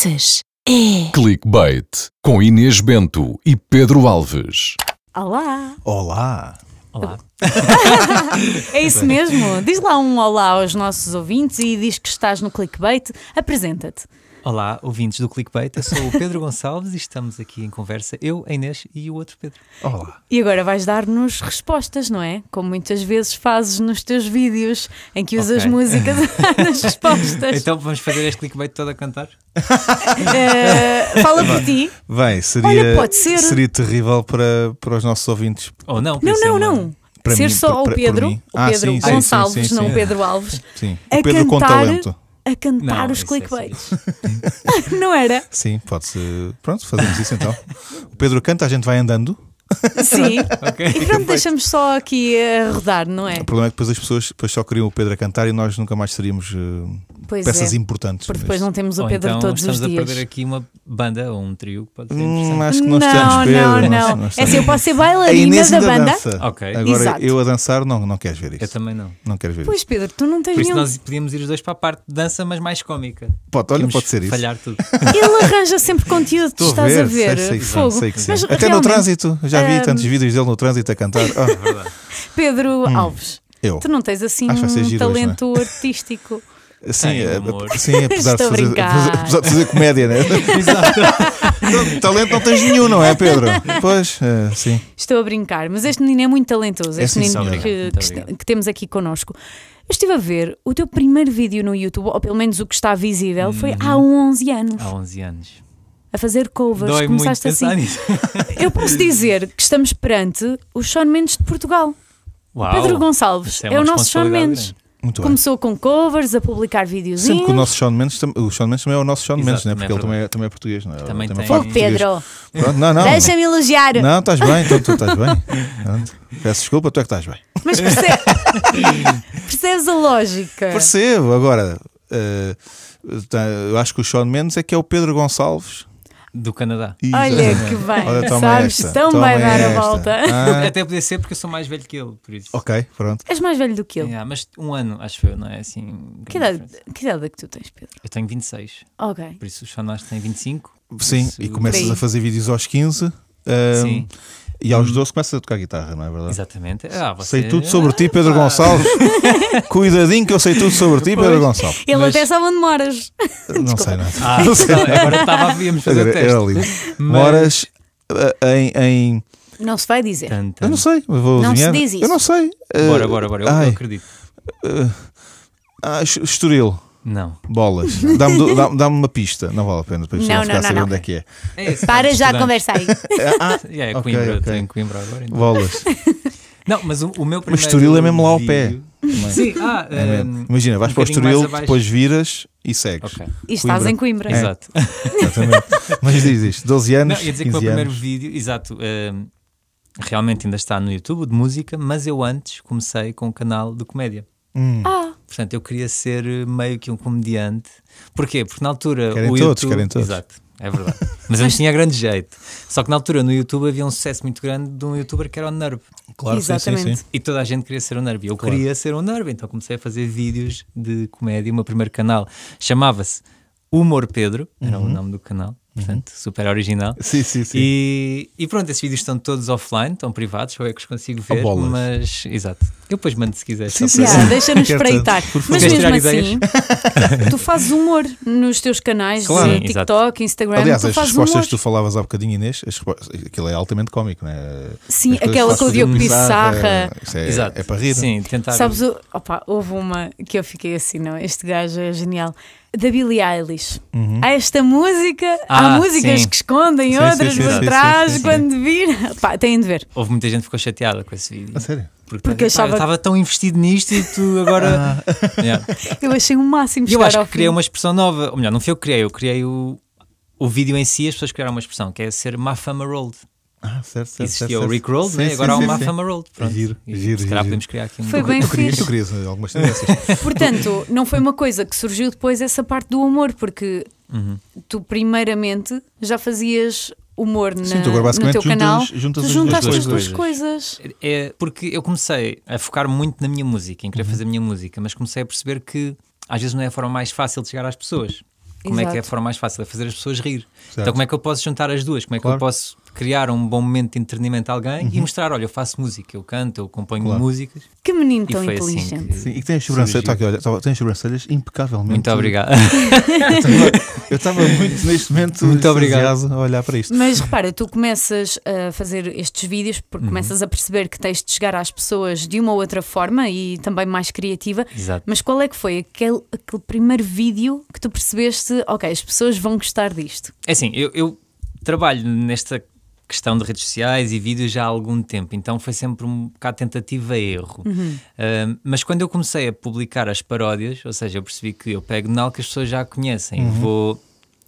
Pensas? É. Clickbait com Inês Bento e Pedro Alves. Olá! Olá! Olá. É isso mesmo? Diz lá um olá aos nossos ouvintes e diz que estás no clickbait. Apresenta-te. Olá, ouvintes do Clickbait. Eu sou o Pedro Gonçalves e estamos aqui em conversa, eu, a Inês e o outro Pedro. Olá! E agora vais dar-nos respostas, não é? Como muitas vezes fazes nos teus vídeos em que usas Ok. músicas nas respostas. Então vamos fazer este Clickbait todo a cantar? Eh, fala por ti. Bem, seria, Olha, pode ser. seria terrível para, para os nossos ouvintes. Ou não? Não, não, uma- não. Para Ser mim, só para- o Pedro, o Ah, Pedro sim, sim, Gonçalves, sim, sim, não sim. o Pedro Alves, Sim, o Pedro com cantar- talento. A cantar Não, os é clickbaits. não era? Sim, pode-se. Pronto, fazemos isso então. O Pedro canta, a gente vai andando. Sim. Ok. E pronto, deixamos só aqui a rodar, não é? O problema é que depois as pessoas depois só queriam o Pedro a cantar e nós nunca mais seríamos Pois peças é. importantes. Porque depois não temos o Ou Pedro então todos estamos os a dias. perder aqui uma banda ou um trio que pode ser Hum, acho que nós não, temos Pedro. não, nós- não. nós É assim, eu posso ser A bailarina da banda. dança. Ok. Agora Exato. eu a dançar, não, não queres ver Eu isso. também não. Não queres ver Pois isso. Pedro, tu não tens Por isso nenhum. nós podíamos ir os dois para a parte de dança, mas mais cómica. Pode, olha, pode ser isso. Falhar tudo. Ele arranja sempre conteúdo, tu estás a ver. sei, sei, Fogo. Mas Até no trânsito, eu já vi hum, tantos vídeos dele no trânsito a cantar. Ah, É verdade. Pedro Alves, eu. tu não tens assim um hoje, talento artístico. Sim, é- humor. sim, apesar de, Estou a fazer, brincar. apesar de fazer comédia, né? Não, Talento não tens nenhum, não é, Pedro? Pois, é, sim. Estou a brincar, mas este menino é muito talentoso. É Este sim, menino que, que, que temos aqui connosco. Eu estive a ver o teu primeiro vídeo no YouTube, ou pelo menos o que está visível, foi há 11 anos. Há 11 anos. A fazer covers. Dói Começaste assim. nisso. Eu posso dizer que estamos perante o Sean Mendes de Portugal. Uau. Pedro Gonçalves é, uma o nosso Sean Mendes. Muito bem. Começou com covers, a publicar videozinhos. Sempre que o nosso Sean Mendes, o Sean Mendes também é o nosso Sean Mendes, né? porque é ele também é, também é português, não é? Também tem-. Pedro, Pronto, não, não. deixa-me elogiar. Não, estás bem, então tu estás bem. Pronto. Peço desculpa, tu é que estás bem. Mas perce- percebes a lógica? Percebo, agora. tá, eu acho que o Sean Mendes é que é o Pedro Gonçalves. Do Canadá. Olha que bem, Olha, toma sabes? esta, toma vai dar a volta. Ah, Até podia ser porque eu sou mais velho que ele, por isso. ok, pronto. És mais velho do que ele. Yeah, mas um ano, acho eu, não é assim. Que idade, que idade é que tu tens, Pedro? Eu tenho 26, Ok. por isso o Jonas tem 25. Sim, Isso- e começas a fazer vídeos aos 15. eh, Sim, E aos 12 começas a tocar guitarra, não é verdade? exatamente. Ah, você... Sei tudo sobre ti, Pedro Ah. Gonçalves. Cuidadinho que eu sei tudo sobre ti, Pedro Pois. Gonçalves. Ele Mas- até sabe onde moras. Não sei nada. Ah, Não sei então, nada. agora estava, íamos fazer o Agora, teste. Mas- Moras eh, em, em- Não se vai dizer. Tan, tan. Eu não sei, vou Não se adivinhar. diz isso. Eu não sei. Eh, Bora, bora, bora. Eu, eu acredito. ah, Estoril, Não. bolas. Dá-me do- dá- dá-me uma pista. Não vale a pena para a pessoa Não, ficar não, a saber não, onde não. é que é. É esse, Para já a estudante. conversa aí. Ah, Yeah, é Ok, Coimbra, ok. estou em Coimbra agora. então. bolas. Não, mas o, o meu Mas primeiro. Estoril é mesmo lá ao pé. vídeo-. Sim, ah, É mesmo. hum, Imagina, vais um para o bocadinho mais Estoril, abaixo. depois viras e segues. ok. E estás Coimbra. em Coimbra. É. Exato. Exatamente. Mas diz isto: 12 anos. Não, ia dizer que o 15 meu primeiro anos. vídeo, exato, hum, realmente ainda está no YouTube, de música, mas eu antes comecei com um canal de comédia. Hum. Ah, Portanto, eu queria ser meio que um comediante. Porquê? Porque na altura Querem o todos, YouTube... querem todos. Exato, é verdade. Mas eu não tinha grande jeito. Só que na altura no YouTube havia um sucesso muito grande de um youtuber que era o Nerve. Claro, sim, sim, exatamente. sim. E toda a gente queria ser o Nerve. E Eu Claro. queria ser o Nerve, então comecei a fazer vídeos de comédia. O meu primeiro canal chamava-se Humor Pedro, era Uhum. o nome do canal, portanto, super original. Sim, sim, sim. E, e pronto, esses vídeos estão todos offline, estão privados, só é que os consigo ver, bolas. mas exato. Eu depois mando se quiser. Sim, sim, yeah, deixa-nos espreitar. Mas mesmo assim, tu fazes humor nos teus canais Claro. de Sim, TikTok, Instagram. Aliás, tu as fazes respostas humor. que tu falavas há bocadinho, Inês, as aquilo é altamente cómico, não é? Sim, aquela que com o Diogo bizarra, Isso é, Exato. é para rir. Sim, tentar. Sabes, o- opa, houve uma que eu fiquei assim, não, este gajo é genial. Da Billie Eilish. Uhum. Há esta música, Ah, há músicas sim. que escondem Sim, outras sim, por sim, trás sim, sim. quando vir. Pá, têm de ver. Houve muita gente que ficou chateada com esse vídeo. A sério? Porque, Porque achava eu estava tão investido nisto e tu agora. Yeah. Eu achei o máximo E eu acho ao que criei fim. uma expressão nova. Ou melhor, não fui eu que criei, eu criei o, o vídeo em si, as pessoas criaram uma expressão que é ser Mafama Rolled. Ah, certo, certo. Existia certo, o certo. Rick Sim, né? sim, agora há sim, o sim. Mafama Rolled. Pronto. Giro, E giro, se calhar podemos criar aqui um. Foi bem fixe. tu querias eh, algumas tendências. Portanto, não foi uma coisa que surgiu depois essa parte do humor, porque Uhum. tu primeiramente já fazias humor na, Sim, tu agora no basicamente teu juntas- canal. juntas tu as juntaste duas as duas coisas. coisas. É porque eu comecei a focar muito na minha música, em querer Uhum. fazer a minha música, mas comecei a perceber que às vezes não é a forma mais fácil de chegar às pessoas. como é que é a Exato. forma mais fácil? É fazer as pessoas rir. Certo. Então, como é que eu posso juntar as duas? Como é que Claro. eu posso criar um bom momento de entretenimento a alguém e mostrar: olha, eu faço música, eu canto, eu componho Claro. músicas. Que menino tão assim inteligente. que- Sim, e que tem as sobrancelhas, aqui, olha, tem as sobrancelhas impecavelmente. Muito obrigado. Eu estava muito neste momento Muito obrigado. a olhar para isto. Mas repara, tu começas a fazer estes vídeos Uhum. porque começas a perceber que tens de chegar às pessoas de uma ou outra forma e também mais criativa. Exato. Mas qual é que foi aquele, aquele primeiro vídeo que tu percebeste, ok, as pessoas vão gostar disto? É assim, eu, eu trabalho nesta questão de redes sociais e vídeos já há algum tempo, então foi sempre um bocado tentativa erro. Ah, mas quando eu comecei a publicar as paródias, ou seja, eu percebi que eu pego nela que as pessoas já conhecem, vou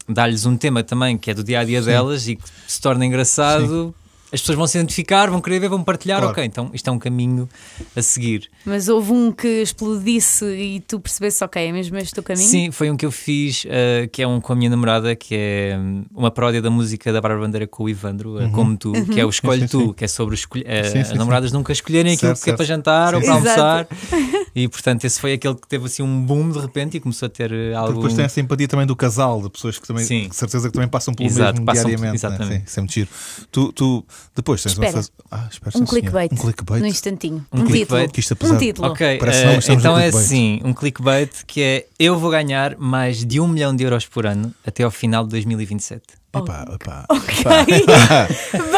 dar-lhes um tema também que é do dia a dia delas e que se torna engraçado. As pessoas vão se identificar, vão querer ver, vão partilhar. Claro. Ok, então isto é um caminho a seguir. Mas houve um que explodisse e tu percebesse, ok, é mesmo este o caminho? Sim, foi um que eu fiz, uh, que é um com a minha namorada, que é um, uma paródia da música da Bárbara Bandeira com o Ivandro, uh, Como Tu, que é o Escolhe Uhum. Tu, que é sobre escolher, uh, Sim, as sim, namoradas nunca escolherem aquilo Certo, que é para jantar ou para almoçar. E portanto, esse foi aquele que teve assim um boom de repente e começou a ter uh, Porque algo. depois tem a simpatia também do casal, de pessoas que também, Sim. de certeza que também passam pelo Exato, mesmo passam por- diariamente. né? exatamente. Sim, isso é muito giro. Tu, tu depois tens Espera. uma fase. Ah, espera, Um sim, clickbait. Um clickbait. No instantinho. Um Um, clickbait. título. Que isto, apesar- um título. Ok, Parece uh, não, então é assim, um clickbait que é eu vou ganhar mais de um milhão de euros por ano até ao final de 2027. Epá, epá. Ok.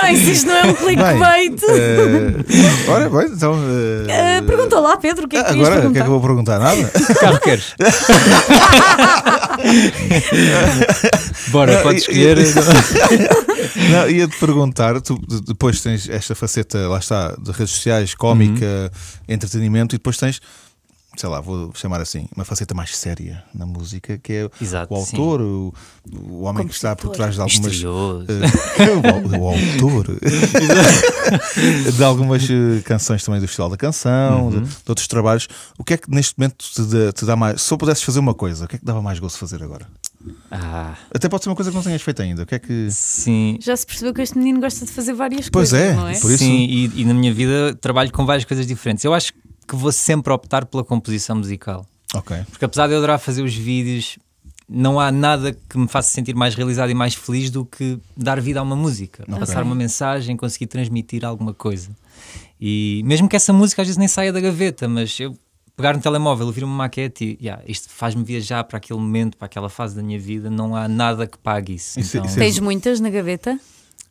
Bem, se isto não é um clickbait. Eh, ora, bem, então. eh, eh, pergunta lá, Pedro, o que é que Agora, o que é que eu vou perguntar? Nada? Que carro queres? Bora, podes escolher. Não, ia-te perguntar, tu de- depois tens esta faceta, lá está, de redes sociais, cómica, Uhum. entretenimento, e depois tens, sei lá, vou chamar assim, uma faceta mais séria na música, que é Exato, o autor, o, o homem que está por trás de algumas. Eh, o, o autor de algumas eh, canções também do Festival da Canção, Uhum. de, de outros trabalhos. O que é que neste momento te dá, te dá mais? Se só pudesses fazer uma coisa, o que é que dava mais gosto de fazer agora? Ah, Até pode ser uma coisa que não tenhas feito ainda. O que é que. sim. Já se percebeu que este menino gosta de fazer várias Pois coisas, é, não é? por isso- Sim, e, e na minha vida trabalho com várias coisas diferentes. Eu acho que vou sempre optar pela composição musical. Ok. Porque apesar de eu adorar fazer os vídeos, não há nada que me faça sentir mais realizado e mais feliz do que dar vida a uma música. Ok. Passar uma mensagem, conseguir transmitir alguma coisa. E mesmo que essa música às vezes nem saia da gaveta, mas eu pegar no telemóvel, ouvir uma maquete e yeah, isto faz-me viajar para aquele momento, para aquela fase da minha vida, não há nada que pague isso. Isso- Então, isso é- Tens muitas na gaveta?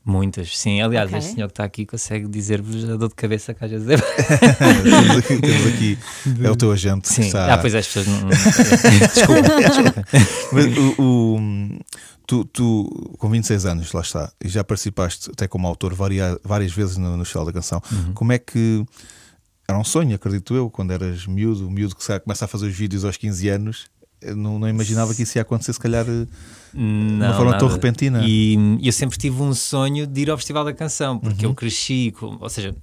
Muitas, sim. Aliás, Ok. este senhor que está aqui consegue dizer-vos a dor de cabeça que às vezes é. temos, aqui, temos aqui- é o teu agente. Sim, está- ah, pois é, as pessoas não. Desculpa, desculpa. Mas o, o- tu, tu, com 26 anos, lá está, e já participaste até como autor varia- várias vezes no, no Festival da Canção. Uhum. Como é que. Era um sonho, acredito eu, quando eras miúdo, o miúdo que começa a fazer os vídeos aos 15 anos. Não, não imaginava que isso ia acontecer, se calhar. Não, forma tão nada. repentina. E eu sempre tive um sonho de ir ao Festival da Canção, porque Uhum. eu cresci, ou seja,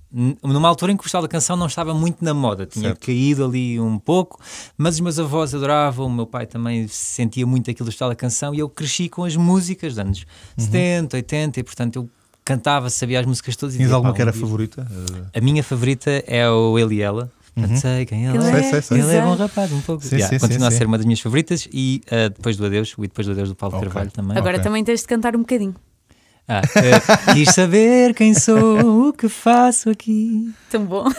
numa altura em que o Festival da Canção não estava muito na moda, tinha Certo. caído ali um pouco, mas os meus avós adoravam, o meu pai também sentia muito aquilo do Festival da Canção e eu cresci com as músicas dos anos Uhum. 70, 80 e portanto eu cantava, sabia as músicas todas. e Tinhas alguma "Pá, que era dia-" favorita? A minha favorita é o Ele e Ela. Portanto, sei quem ele Ele é. Sei, sei, sei. Ele é bom rapaz, um pouco. Sim, Yeah, sim, continua sim, a ser sim. uma das minhas favoritas e uh, depois do Adeus, o E depois do Adeus do Paulo Ok. Carvalho também. Agora Ok. também tens de cantar um bocadinho. Ah, uh, quis saber quem sou, o que faço aqui. Tão bom.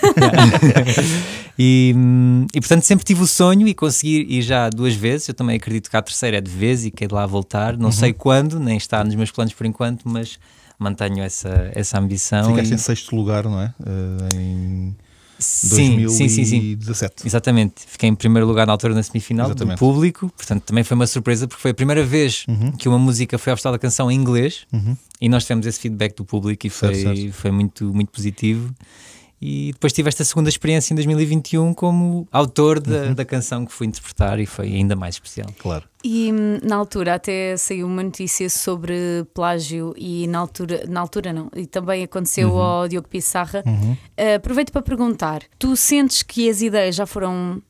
E, hum, e portanto sempre tive o sonho e consegui ir já duas vezes. Eu também acredito que a terceira é de vez e que é de lá voltar. Uhum. Não sei quando, nem está nos meus planos por enquanto, mas mantenho essa, essa ambição. Ficaste e- em sexto lugar, não é? Eh, em sim, sim, sim, sim. 2017. Exatamente, fiquei em primeiro lugar na altura na semifinal Exatamente. do público, portanto também foi uma surpresa porque foi a primeira vez Uhum. que uma música foi ao Festival da Canção em inglês Uhum. e nós tivemos esse feedback do público e Certo, foi, certo. foi muito, muito positivo. E depois tive esta segunda experiência em 2021 como autor da, Uhum. da canção que fui interpretar e foi ainda mais especial. Claro. E hum, na altura até saiu uma notícia sobre plágio e na altura, na altura não, e também aconteceu ao Diogo Pissarra. Uhum. Uh, aproveito para perguntar: tu sentes que as ideias já foram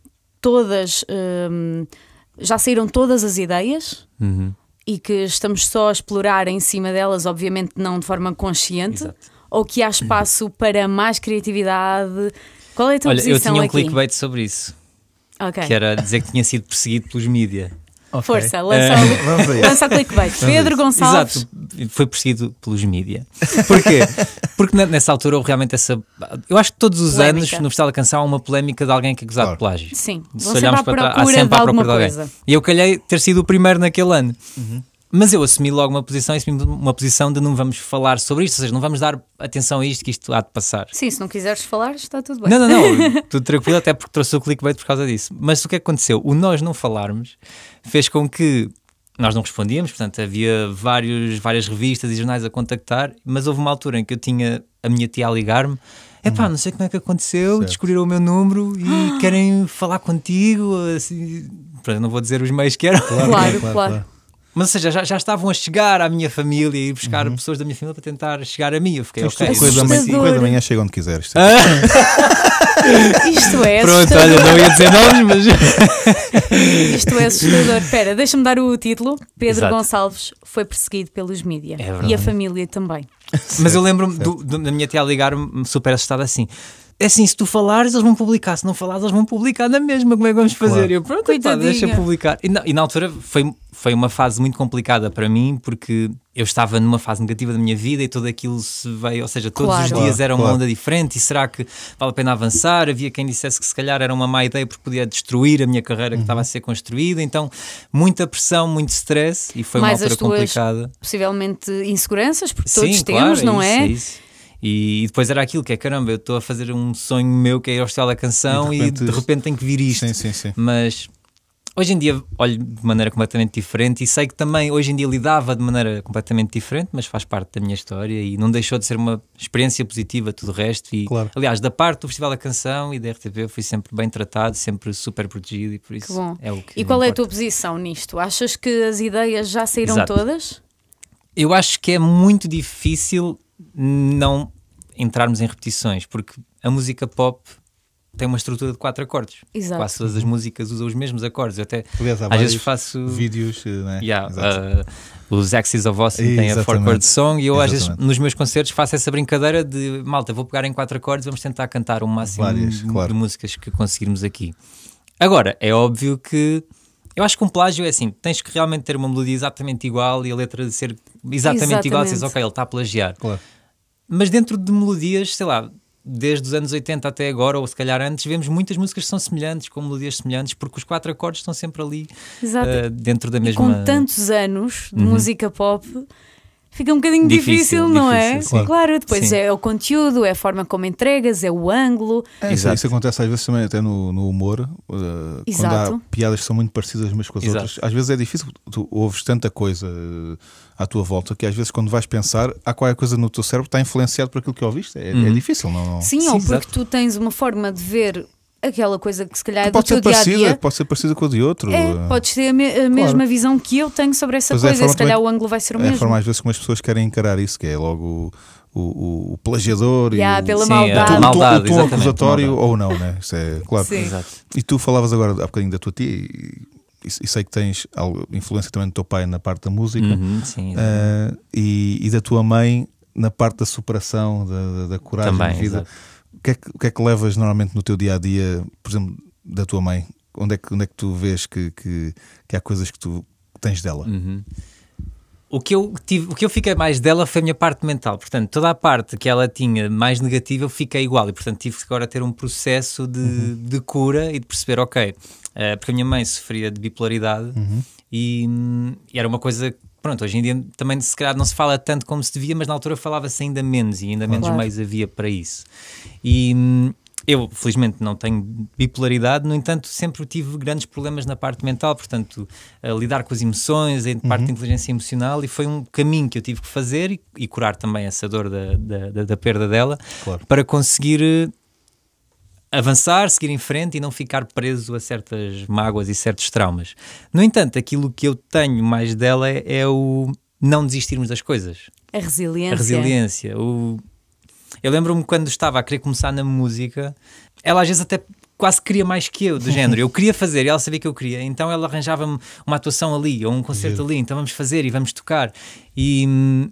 todas, hum, já saíram todas as ideias? Uhum. E que estamos só a explorar em cima delas, obviamente não de forma consciente, Exato. Ou que há espaço para mais criatividade? Qual é a tua Olha, eu posição tinha um aqui? clickbait sobre isso, Ok. que era dizer que tinha sido perseguido pelos mídia. Ok. Força, lança, É. o- lança o clickbait. Pedro Gonçalves. Exato, foi perseguido pelos mídia. Porquê? Porque ne- nessa altura houve realmente essa. Eu acho que todos os Polémica. anos no Festival da Canção há uma polémica de alguém que é acusado Claro. de plágio. Sim, Se olharmos para trás, há sempre de à alguma procura de alguém. E eu calhei ter sido o primeiro naquele ano. Mas eu assumi logo uma posição, assumi uma posição de não vamos falar sobre isto, ou seja, não vamos dar atenção a isto, que isto há de passar. Sim, se não quiseres falar, está tudo bem. Não, não, não, tudo tranquilo, até porque trouxe o clickbait por causa disso. Mas o que é que aconteceu? O nós não falarmos fez com que nós não respondíamos, portanto, havia vários, várias revistas e jornais a contactar, mas houve uma altura em que eu tinha a minha tia a ligar-me. Epá, não sei como é que aconteceu, Certo. descobriram o meu número e querem falar contigo. Assim, não vou dizer os meios que eram. Claro, claro. Mas, ou seja, já, já estavam a chegar à minha família e buscar pessoas da minha família para tentar chegar a mim. Eu fiquei, Tens ok. depois da manhã, depois da manhã chega onde quiseres. Isto é Pronto, assustador. olha, não ia dizer nomes, mas. Isto é assustador. Espera, deixa-me dar o título. Pedro Exato. Gonçalves foi perseguido pelos mídia. É verdade. e a família também. Mas eu lembro-me da minha tia a ligar-me super assustada assim. É assim, se tu falares, eles vão publicar. Se não falares, eles vão publicar na mesma. Como é que vamos fazer? Claro. Eu, pronto, Coitadinha. deixa publicar. E na, e na altura foi, foi uma fase muito complicada para mim, porque eu estava numa fase negativa da minha vida e tudo aquilo se veio. Ou seja, todos Claro. os dias Claro, era uma claro. onda diferente. E será que vale a pena avançar? Havia quem dissesse que se calhar era uma má ideia porque podia destruir a minha carreira que estava a ser construída. Então, muita pressão, muito stress. E foi Mais uma as altura tuas complicada. Possivelmente inseguranças, porque todos Sim, temos, claro, não isso, é? isso. E depois era aquilo que é caramba, eu estou a fazer um sonho meu que é ir ao Festival da Canção E e de de repente repente, tenho que vir isto. Sim, sim, sim. Mas hoje em dia olho de maneira completamente diferente e sei que também hoje em dia lidava de maneira completamente diferente, mas faz parte da minha história e não deixou de ser uma experiência positiva tudo o resto. E, Claro. aliás, da parte do Festival da Canção e da RTP eu fui sempre bem tratado, sempre super protegido e por isso Que bom. é o que E qual é a importa. tua posição nisto? Achas que as ideias já saíram Exato. todas? Eu acho que é muito difícil não entrarmos em repetições, porque a música pop tem uma estrutura de quatro acordes. Exato. Quase todas as músicas usam os mesmos acordes. Eu até Aliás, há às vezes faço. vídeos. eh, Né? Yeah, uh, os Axis of Austin têm a Exatamente. four chord song e eu às vezes Exatamente. nos meus concertos faço essa brincadeira de malta, vou pegar em quatro acordes, vamos tentar cantar o máximo Várias, de, claro. de músicas que conseguirmos aqui. Agora, é óbvio que eu acho que um plágio é assim, tens que realmente ter uma melodia exatamente igual e a letra de ser exatamente, igual, dizes, Exatamente. ok, ele está a plagiar. Claro. Mas dentro de melodias, sei lá, desde os anos 80 até agora, ou se calhar antes, vemos muitas músicas que são semelhantes, com melodias semelhantes, porque os quatro acordes estão sempre ali uh, dentro da E mesma. com tantos anos de música pop, fica um bocadinho difícil, Difícil, não é? difícil, sim. Claro, depois Sim. é o conteúdo, é a forma como entregas, é o ângulo. É, isso, Exato. isso acontece às vezes também até no, no humor, eh, quando Exato. há piadas que são muito parecidas umas com as Exato. outras. Às vezes é difícil, tu ouves tanta coisa eh, à tua volta que às vezes quando vais pensar, há qualquer coisa no teu cérebro que está influenciado por aquilo que ouviste. É, é difícil, não? não- Sim, Sim, ou porque exato. tu tens uma forma de ver aquela coisa que se calhar é do pode teu ser dia a parecida, dia. pode ser parecida com a de outro. É, podes ter a, me- a mesma visão que eu tenho sobre essa Pois é, a coisa, e forma se calhar também- o ângulo vai ser o É a mesmo. forma às vezes como as pessoas querem encarar isso, que é logo o, o, o plagiador Yeah, e o, pela Sim, maldade. a o tom- maldade, o tom acusatório maldade. ou não, né? Isso é claro. E tu falavas agora há bocadinho da tua tia e, e- e sei que tens influência também do teu pai na parte da música Uhum, sim, ah, e, e da tua mãe na parte da superação, da, da- da coragem Também, de vida. exato. O que, é que, o que é que levas normalmente no teu dia a dia, por exemplo, da tua mãe? Onde é que, onde é que tu vês que, que, que há coisas que tu tens dela? Uhum. O que, eu tive, o que eu fiquei mais dela foi a minha parte mental. Portanto, toda a parte que ela tinha mais negativa eu fiquei igual. E, portanto, tive que agora ter um processo de, Uhum. de cura e de perceber, ok, eh, porque a minha mãe sofria de bipolaridade Uhum. e, hum, e era uma coisa. Pronto, hoje em dia também se calhar não se fala tanto como se devia, mas na altura falava-se ainda menos e ainda menos Claro. meios havia para isso. E hum, eu, felizmente, não tenho bipolaridade, no entanto, sempre tive grandes problemas na parte mental, portanto, a lidar com as emoções, a parte de inteligência emocional, e foi um caminho que eu tive que fazer e, e curar também essa dor da, da, da- da perda dela, Claro. para conseguir eh, avançar, seguir em frente e não ficar preso a certas mágoas e certos traumas. No entanto, aquilo que eu tenho mais dela é, é o não desistirmos das coisas. A resiliência. A resiliência. O... Eu lembro-me quando estava a querer começar na música, ela às vezes até quase queria mais que eu, do género. Eu queria fazer e ela sabia que eu queria, então ela arranjava-me uma atuação ali ou um concerto ali, então vamos fazer e vamos tocar. E hum,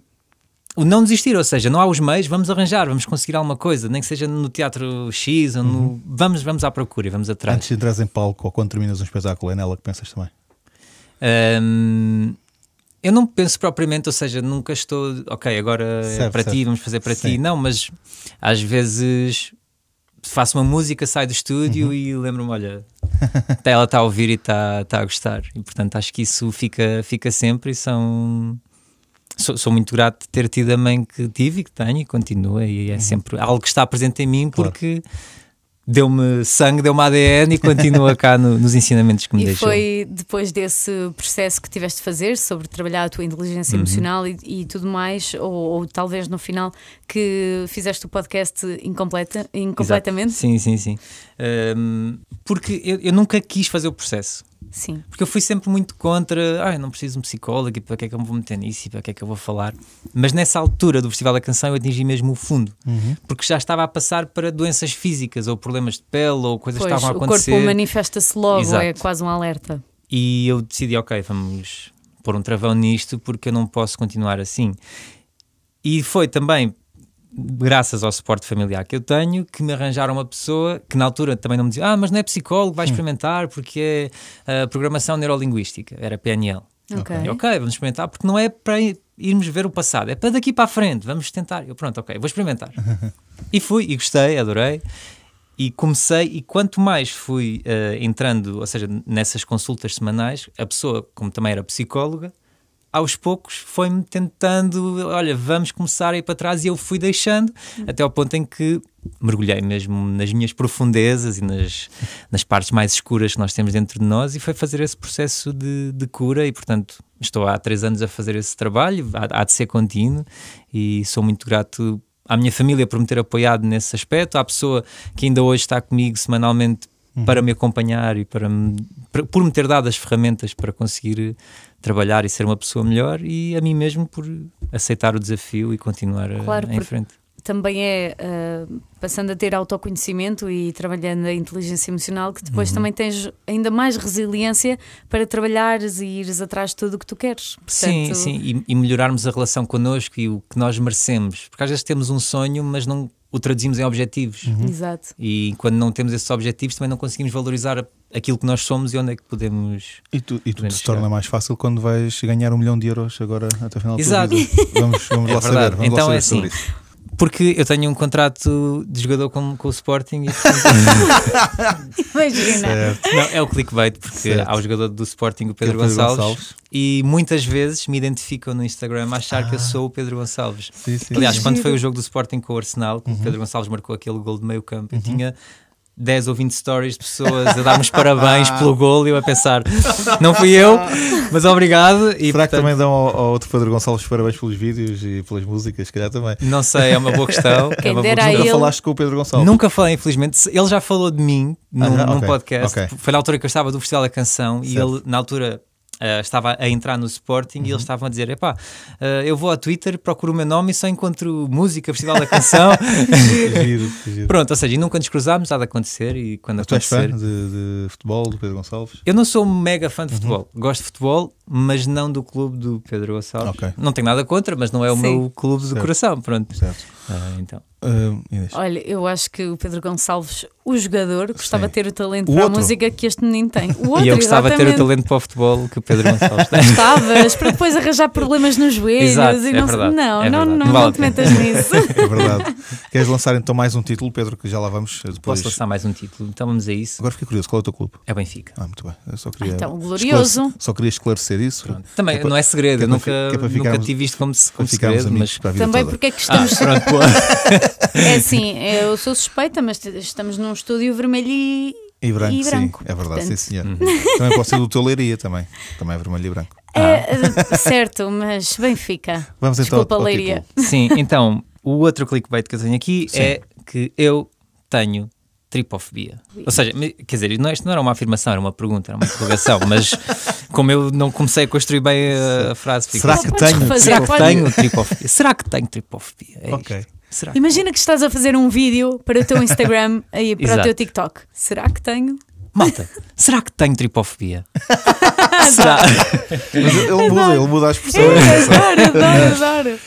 o não desistir, ou seja, não há os meios, vamos arranjar, vamos conseguir alguma coisa, nem que seja no teatro X ou no. Vamos, vamos à procura e vamos atrás. Antes de entrar em palco ou quando terminas um espetáculo, é nela que pensas também. Ahm, eu não penso propriamente, ou seja, nunca estou, ok, agora é Certo, para ti, vamos fazer para ti. Sim. Não, mas às vezes faço uma música, saio do estúdio Uhum. e lembro-me, olha, até ela está a ouvir e está está a gostar. E portanto acho que isso fica, fica sempre e são. Sou, sou muito grato de ter tido a mãe que tive e que tenho e continua, e é sempre algo que está presente em mim Uhum. Claro. porque deu-me sangue, deu-me ADN e continua cá no- nos ensinamentos que me E deixou. foi depois desse processo que tiveste de fazer sobre trabalhar a tua inteligência Uhum. emocional e, e tudo mais, ou, ou talvez no final que fizeste o podcast incompleta, incompletamente? Exato. Sim, sim, sim. Ahm, porque eu, eu nunca quis fazer o processo. Sim. Porque eu fui sempre muito contra, ah, eu não preciso de um psicólogo e para que é que eu me vou meter nisso e para que é que eu vou falar. Mas nessa altura do Festival da Canção eu atingi mesmo o fundo, Uhum. porque já estava a passar para doenças físicas ou problemas de pele ou coisas Pois, que estavam a o acontecer. corpo manifesta-se logo, Exato. é quase um alerta. E eu decidi, ok, vamos pôr um travão nisto porque eu não posso continuar assim. E foi também graças ao suporte familiar que eu tenho que me arranjaram uma pessoa que na altura também não me dizia, ah, mas não é psicólogo, vai experimentar porque é ah, programação neurolinguística, era PNL. Ok. E, ok, vamos experimentar porque não é para ir- irmos ver o passado, é para daqui para a frente, vamos tentar. Eu, pronto, ok, vou experimentar. e fui, e gostei, adorei. E comecei, e quanto mais fui eh, entrando, ou seja, nessas consultas semanais, a pessoa, como também era psicóloga, aos poucos foi-me tentando, olha, vamos começar a ir para trás, e eu fui deixando, até ao ponto em que mergulhei mesmo nas minhas profundezas e nas, nas partes mais escuras que nós temos dentro de nós, e foi fazer esse processo de, de cura, e portanto estou há três anos a fazer esse trabalho, há, há de ser contínuo, e sou muito grato à minha família por me ter apoiado nesse aspecto, à pessoa que ainda hoje está comigo semanalmente para me acompanhar e para me, por- por me ter dado as ferramentas para conseguir trabalhar e ser uma pessoa melhor e a mim mesmo por aceitar o desafio e continuar a- Claro, em frente. Também é ah, passando a ter autoconhecimento e trabalhando a inteligência emocional que Uhum. depois também tens ainda mais resiliência para trabalhares e ires atrás de tudo o que tu queres. Sim, Portanto, sim, e, e melhorarmos a relação connosco e o que nós merecemos, porque às vezes temos um sonho, mas não o traduzimos em objetivos. Exato. E quando não temos esses objetivos, também não conseguimos valorizar a- aquilo que nós somos e onde é que podemos. E tu, e tu Podemos se torna chegar. mais fácil quando vais ganhar um milhão de euros agora até o final tua Exato. vida. Vamos, vamos É lá verdade. saber. Vamos Então lá é saber assim. Porque eu tenho um contrato de jogador com, com o Sporting e Imagina. Não, é o clickbait, porque Certo. há o jogador do Sporting, o Pedro, é o Pedro Gonçalves, Gonçalves. e muitas vezes me identificam no Instagram a achar que eu sou o Pedro Gonçalves. Sim, sim. Aliás, Que quando giro. foi o jogo do Sporting com o Arsenal, que o Pedro Gonçalves marcou aquele gol de meio campo, eu tinha 10 ou 20 stories de pessoas a dar-me os parabéns pelo gol e eu a pensar, não fui eu, mas obrigado. E, Será que portanto, também dão ao, ao outro Pedro Gonçalves parabéns pelos vídeos e pelas músicas? Se calhar também. Não sei, é uma boa questão. Quem É uma boa Nunca ele- falaste com o Pedro Gonçalves? Nunca falei, infelizmente. Ele já falou de mim num, Ah, já? num Ok, podcast. ok. Foi na altura que eu estava do Festival da Canção e Certo. ele, na altura, ah, estava a entrar no Sporting Uhum. e eles estavam a dizer: Epá, ah, eu vou ao Twitter, procuro o meu nome e só encontro música, Festival da Canção. Giro, giro. Pronto, ou seja, e nunca nos cruzámos, há de acontecer e quando Tu és fã acontecer. de, de futebol do Pedro Gonçalves? Eu não sou um mega fã de Uhum. futebol. Gosto de futebol, mas não do clube do Pedro Gonçalves. Ok. Não tenho nada contra, mas não é o Sim. meu clube do Certo. coração. Pronto. Certo. Ah, então. Ah, Inês. Olha, eu acho que o Pedro Gonçalves, o jogador, gostava de ter o talento O para outro. a música que este menino tem. O outro, e eu gostava de ter o talento para o futebol que o Pedro Gonçalves tem. Gostavas, para depois arranjar problemas nos joelhos Exato, e é não, verdade, não, é não, não, Não vale não te metas nisso. É verdade. Queres lançar então mais um título, Pedro, que já lá vamos depois. Posso lançar mais um título, então vamos a isso. Agora fiquei curioso, qual é o teu clube? É o Benfica. Ah, muito bem. Eu só queria. Então, glorioso. esclarece- Só queria esclarecer isso. Pronto. Também é para- não é segredo, é nunca, é nunca tive isto como, como segredo, mas. para a vida Também toda. porque é que Ah, estamos. pronto, boa. É assim, eu sou suspeita, mas estamos num estúdio vermelho e. E branco, E branco, sim, é verdade, portanto. sim senhor. Também pode ser do teu Leiria também. Também é vermelho e branco. É, eh, certo, mas Benfica. Vamos então Desculpa, ao, ao Leiria. título. Sim, então, o outro clickbait que eu tenho aqui Sim. é que eu tenho tripofobia. Ou seja, quer dizer, não, isto não era uma afirmação, era uma pergunta, era uma interrogação, mas como eu não comecei a construir bem a, a frase, fico Será que tenho? será que tenho tripofobia? Será que tenho tripofobia? É Ok. isto. Será que Imagina que estás a fazer um vídeo para o teu Instagram e para o Exato. teu TikTok. Será que tenho? Malta, será que tenho tripofobia? será? Mas ele muda, ele muda as É, pessoas. adoro, adoro, adoro.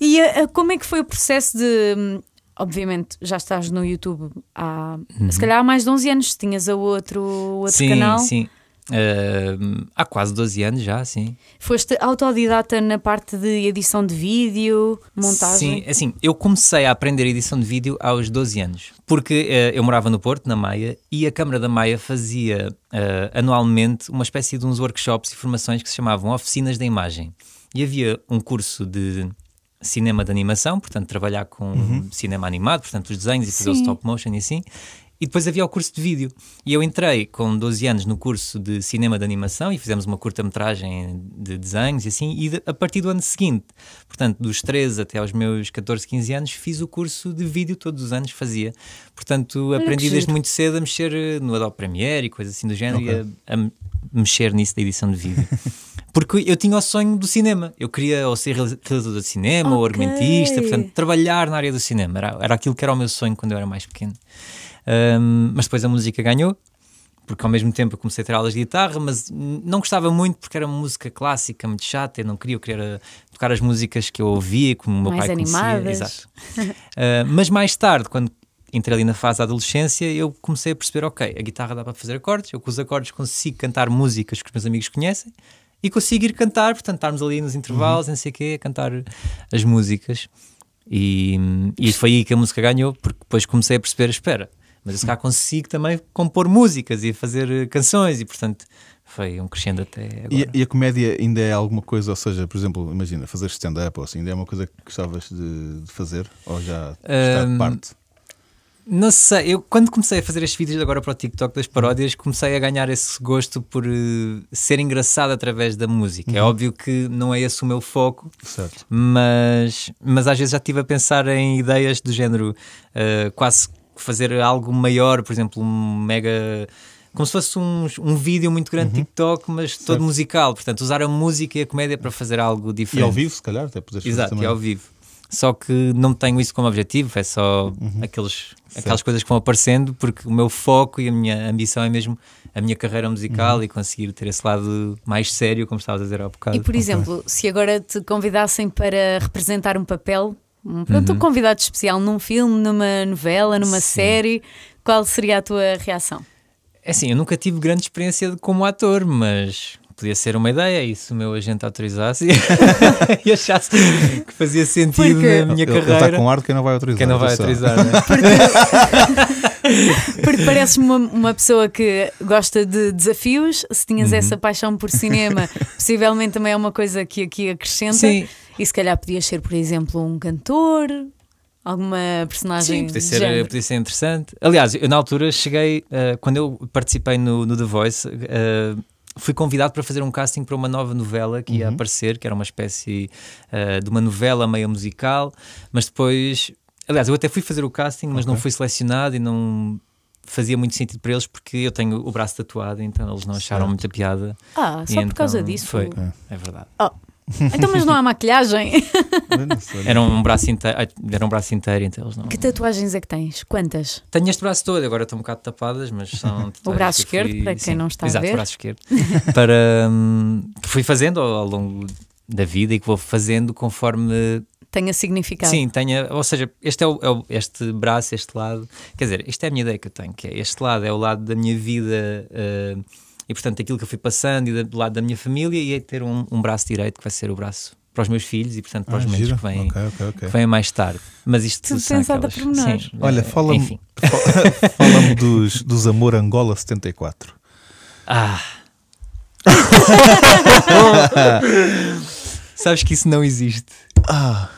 E eh, eh, como é que foi o processo de. Obviamente, já estás no YouTube há. Se calhar há mais de 11 anos. Tinhas a outro, outro sim, canal. sim. Uh, há quase 12 anos já, sim. Foste autodidata na parte de edição de vídeo, montagem? Sim, assim, eu comecei a aprender edição de vídeo aos 12 anos, porque uh, eu morava no Porto, na Maia, e a Câmara da Maia fazia uh, anualmente uma espécie de uns workshops e formações que se chamavam Oficinas da Imagem. E havia um curso de cinema de animação, portanto, trabalhar com uhum. cinema animado, portanto, os desenhos e fazer o stop motion e assim. E depois havia o curso de vídeo. E eu entrei com 12 anos no curso de cinema de animação e fizemos uma curta-metragem de desenhos e assim. E de, a partir do ano seguinte, portanto, dos 13 até aos meus 14, 15 anos, fiz o curso de vídeo, todos os anos fazia. Portanto, Olha aprendi desde muito cedo a mexer eh, no Adobe Premiere e coisas assim do género okay. e a, a mexer nisso da edição de vídeo. Porque eu tinha o sonho do cinema. Eu queria ou ser realizador de cinema okay. ou argumentista, portanto, trabalhar na área do cinema. Era, era aquilo que era o meu sonho quando eu era mais pequeno. Um, mas depois a música ganhou, porque ao mesmo tempo eu comecei a ter aulas de guitarra, mas não gostava muito porque era música clássica, muito chata. Eu não queria, eu queria tocar as músicas que eu ouvia, como o meu mais pai animadas. conhecia. Exato. uh, mas mais tarde, quando entrei ali na fase da adolescência, eu comecei a perceber: ok, a guitarra dá para fazer acordes, eu com os acordes consigo cantar músicas que os meus amigos conhecem e consigo ir cantar, portanto, estarmos ali nos intervalos, uhum. não sei o quê, a cantar as músicas. E, e foi aí que a música ganhou, porque depois comecei a perceber: espera, mas eu se cá consigo também compor músicas e fazer canções, e portanto foi um crescendo até agora. E, e, a comédia ainda é alguma coisa, ou seja, por exemplo, imagina, fazer stand-up ou assim, ainda é uma coisa que gostavas de, de fazer? Ou já está de parte? Não sei, eu quando comecei a fazer estes vídeos agora para o TikTok das paródias, comecei a ganhar esse gosto por uh, ser engraçado através da música. É uhum. É óbvio que não é esse o meu foco, certo. Mas, mas às vezes já estive a pensar em ideias do género uh, quase fazer algo maior, por exemplo, um mega como se fosse um, um vídeo muito grande uhum. TikTok, mas certo. todo musical. Portanto, usar a música e a comédia para fazer algo diferente. E ao vivo, se calhar, até poderes Exato, também. e ao vivo. Só que não tenho isso como objetivo, é só uhum. aqueles, aquelas coisas que vão aparecendo, porque o meu foco e a minha ambição é mesmo a minha carreira musical uhum. e conseguir ter esse lado mais sério, como estavas a dizer há bocado. E por exemplo, okay. se agora te convidassem para representar um papel, um, pronto, uhum. um convidado especial num filme, numa novela, numa Sim. série, qual seria a tua reação? É assim, eu nunca tive grande experiência como ator, mas podia ser uma ideia e se o meu agente autorizasse e achasse que fazia sentido Porque... na minha ele, carreira. Ele está com ar de quem não vai autorizar. Quem não vai autorizar, né? Porque, Porque pareces-me uma, uma, pessoa que gosta de desafios. Se tinhas uhum. essa paixão por cinema, possivelmente também é uma coisa que aqui acrescenta. Sim. E se calhar podias ser, por exemplo, um cantor, alguma personagem. Sim, podia ser, podia ser interessante. Aliás, eu na altura cheguei, uh, quando eu participei no, no The Voice, uh, fui convidado para fazer um casting para uma nova novela que ia uhum. aparecer, que era uma espécie uh, de uma novela meio musical, mas depois. Aliás, eu até fui fazer o casting, mas okay. não fui selecionado e não fazia muito sentido para eles porque eu tenho o braço tatuado, então eles não acharam certo. muita piada. Ah, só por então causa disso? Foi, é, é verdade. Oh. Então, mas não há maquiagem? era um braço inteiro, era um braço inteiro, então eles não. Que tatuagens é que tens? Quantas? Tenho este braço todo, agora estão um bocado tapadas, mas são. o braço esquerdo, fui... para quem Sim, não está exato, a ver. o braço esquerdo. para, hum, que fui fazendo ao longo da vida e que vou fazendo conforme tenha significado. Sim, tenha, ou seja, este é, o, é o, este braço, este lado, quer dizer, isto é a minha ideia que eu tenho, que é este lado é o lado da minha vida uh, e portanto aquilo que eu fui passando e do lado da minha família e é ter um, um braço direito que vai ser o braço para os meus filhos e portanto para ah, os momentos que vêm, okay, okay, okay. que vêm mais tarde. Mas isto tudo pensado aquelas... Sim, Olha, fala-me fala dos, dos Amor Angola 74. Ah. Sabes que isso não existe. Ah.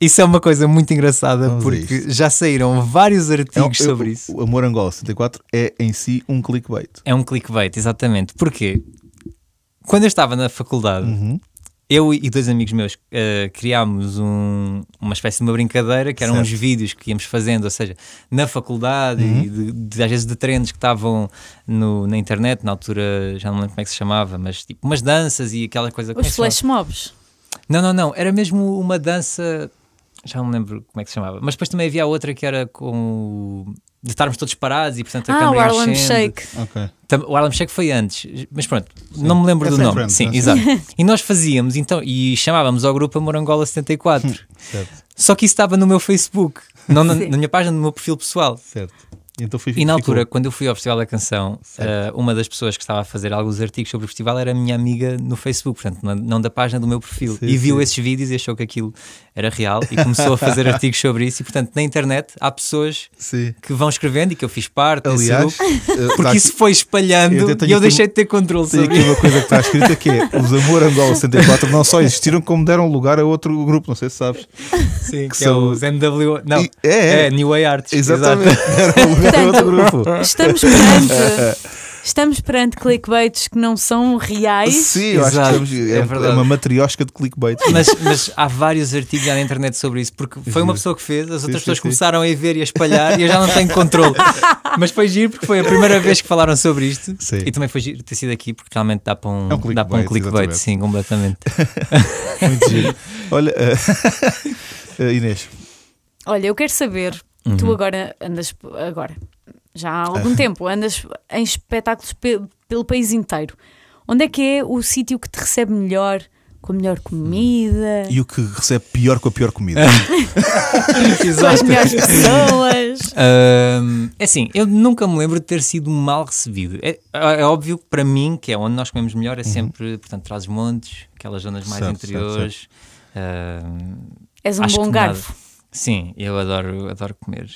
Isso é uma coisa muito engraçada Vamos porque já saíram vários artigos é, sobre isso. O Amor Angola 74 é em si um clickbait. É um clickbait, exatamente. Porquê? Quando eu estava na faculdade, uhum. eu e dois amigos meus uh, criámos um, uma espécie de uma brincadeira que eram certo. uns vídeos que íamos fazendo, ou seja, na faculdade uhum. e de, de, às vezes de trends que estavam no, na internet, na altura já não lembro como é que se chamava, mas tipo umas danças e aquela coisa. Os flash mobs. Não, não, não. Era mesmo uma dança já não me lembro como é que se chamava, mas depois também havia outra que era com de estarmos todos parados e portanto a ah, câmera o Harlem Shake. Okay. O Harlem Shake foi antes, mas pronto, Sim. não me lembro é do nome. Friend, Sim, exato. e nós fazíamos então e chamávamos ao grupo Morangola 74. certo. Só que isso estava no meu Facebook, não na, na, minha página, no meu perfil pessoal. Certo. Então foi, E na ficou- altura, quando eu fui ao Festival da Canção, eh, uma das pessoas que estava a fazer alguns artigos sobre o festival era a minha amiga no Facebook, portanto, na- não da página do meu perfil. Sim, e viu sim. esses vídeos e achou que aquilo era real e começou a fazer artigos sobre isso. E, portanto, na internet há pessoas Sim. que vão escrevendo e que eu fiz parte Aliás, grupo, eh, porque tá isso foi espalhando Eu e eu deixei de ter controle sobre aqui isso. uma coisa que está escrita que é os Amor Angola 64 não só existiram como deram lugar a outro grupo, não sei se sabes. Sim, que, que é são- os NW. Não, E- é, é. New Way Arts. Exatamente, exato. A grupo. Estamos perante, estamos perante clickbaits que não são reais. Sim, eu acho que estamos, é é, verdade. uma matriosca de clickbait. Mas, mas há vários artigos já na internet sobre isso, porque foi uma pessoa que fez, as outras sim, pessoas sim. começaram a ir ver e a espalhar e eu já não tenho controle. mas foi giro porque foi a primeira vez que falaram sobre isto Sim. e também foi giro ter sido aqui porque realmente dá para um, É um dá para um clickbait, clickbait, exatamente. sim, completamente. Muito giro. Olha, eh, eh, Inês, Olha, eu quero saber, Uhum. tu agora andas agora, já há algum tempo, andas em espetáculos pe- pelo país inteiro. Onde é que é o sítio que te recebe melhor, com a melhor comida, e o que recebe pior com a pior comida? com as melhores pessoas? É assim, eu nunca me lembro de ter sido mal recebido. É, é óbvio que para mim, que é onde nós comemos melhor, é sempre, portanto, traz montes, aquelas zonas mais Uhum. Certo, certo, interiores. Ahm, És um bom garfo. Sim, eu adoro, adoro comer.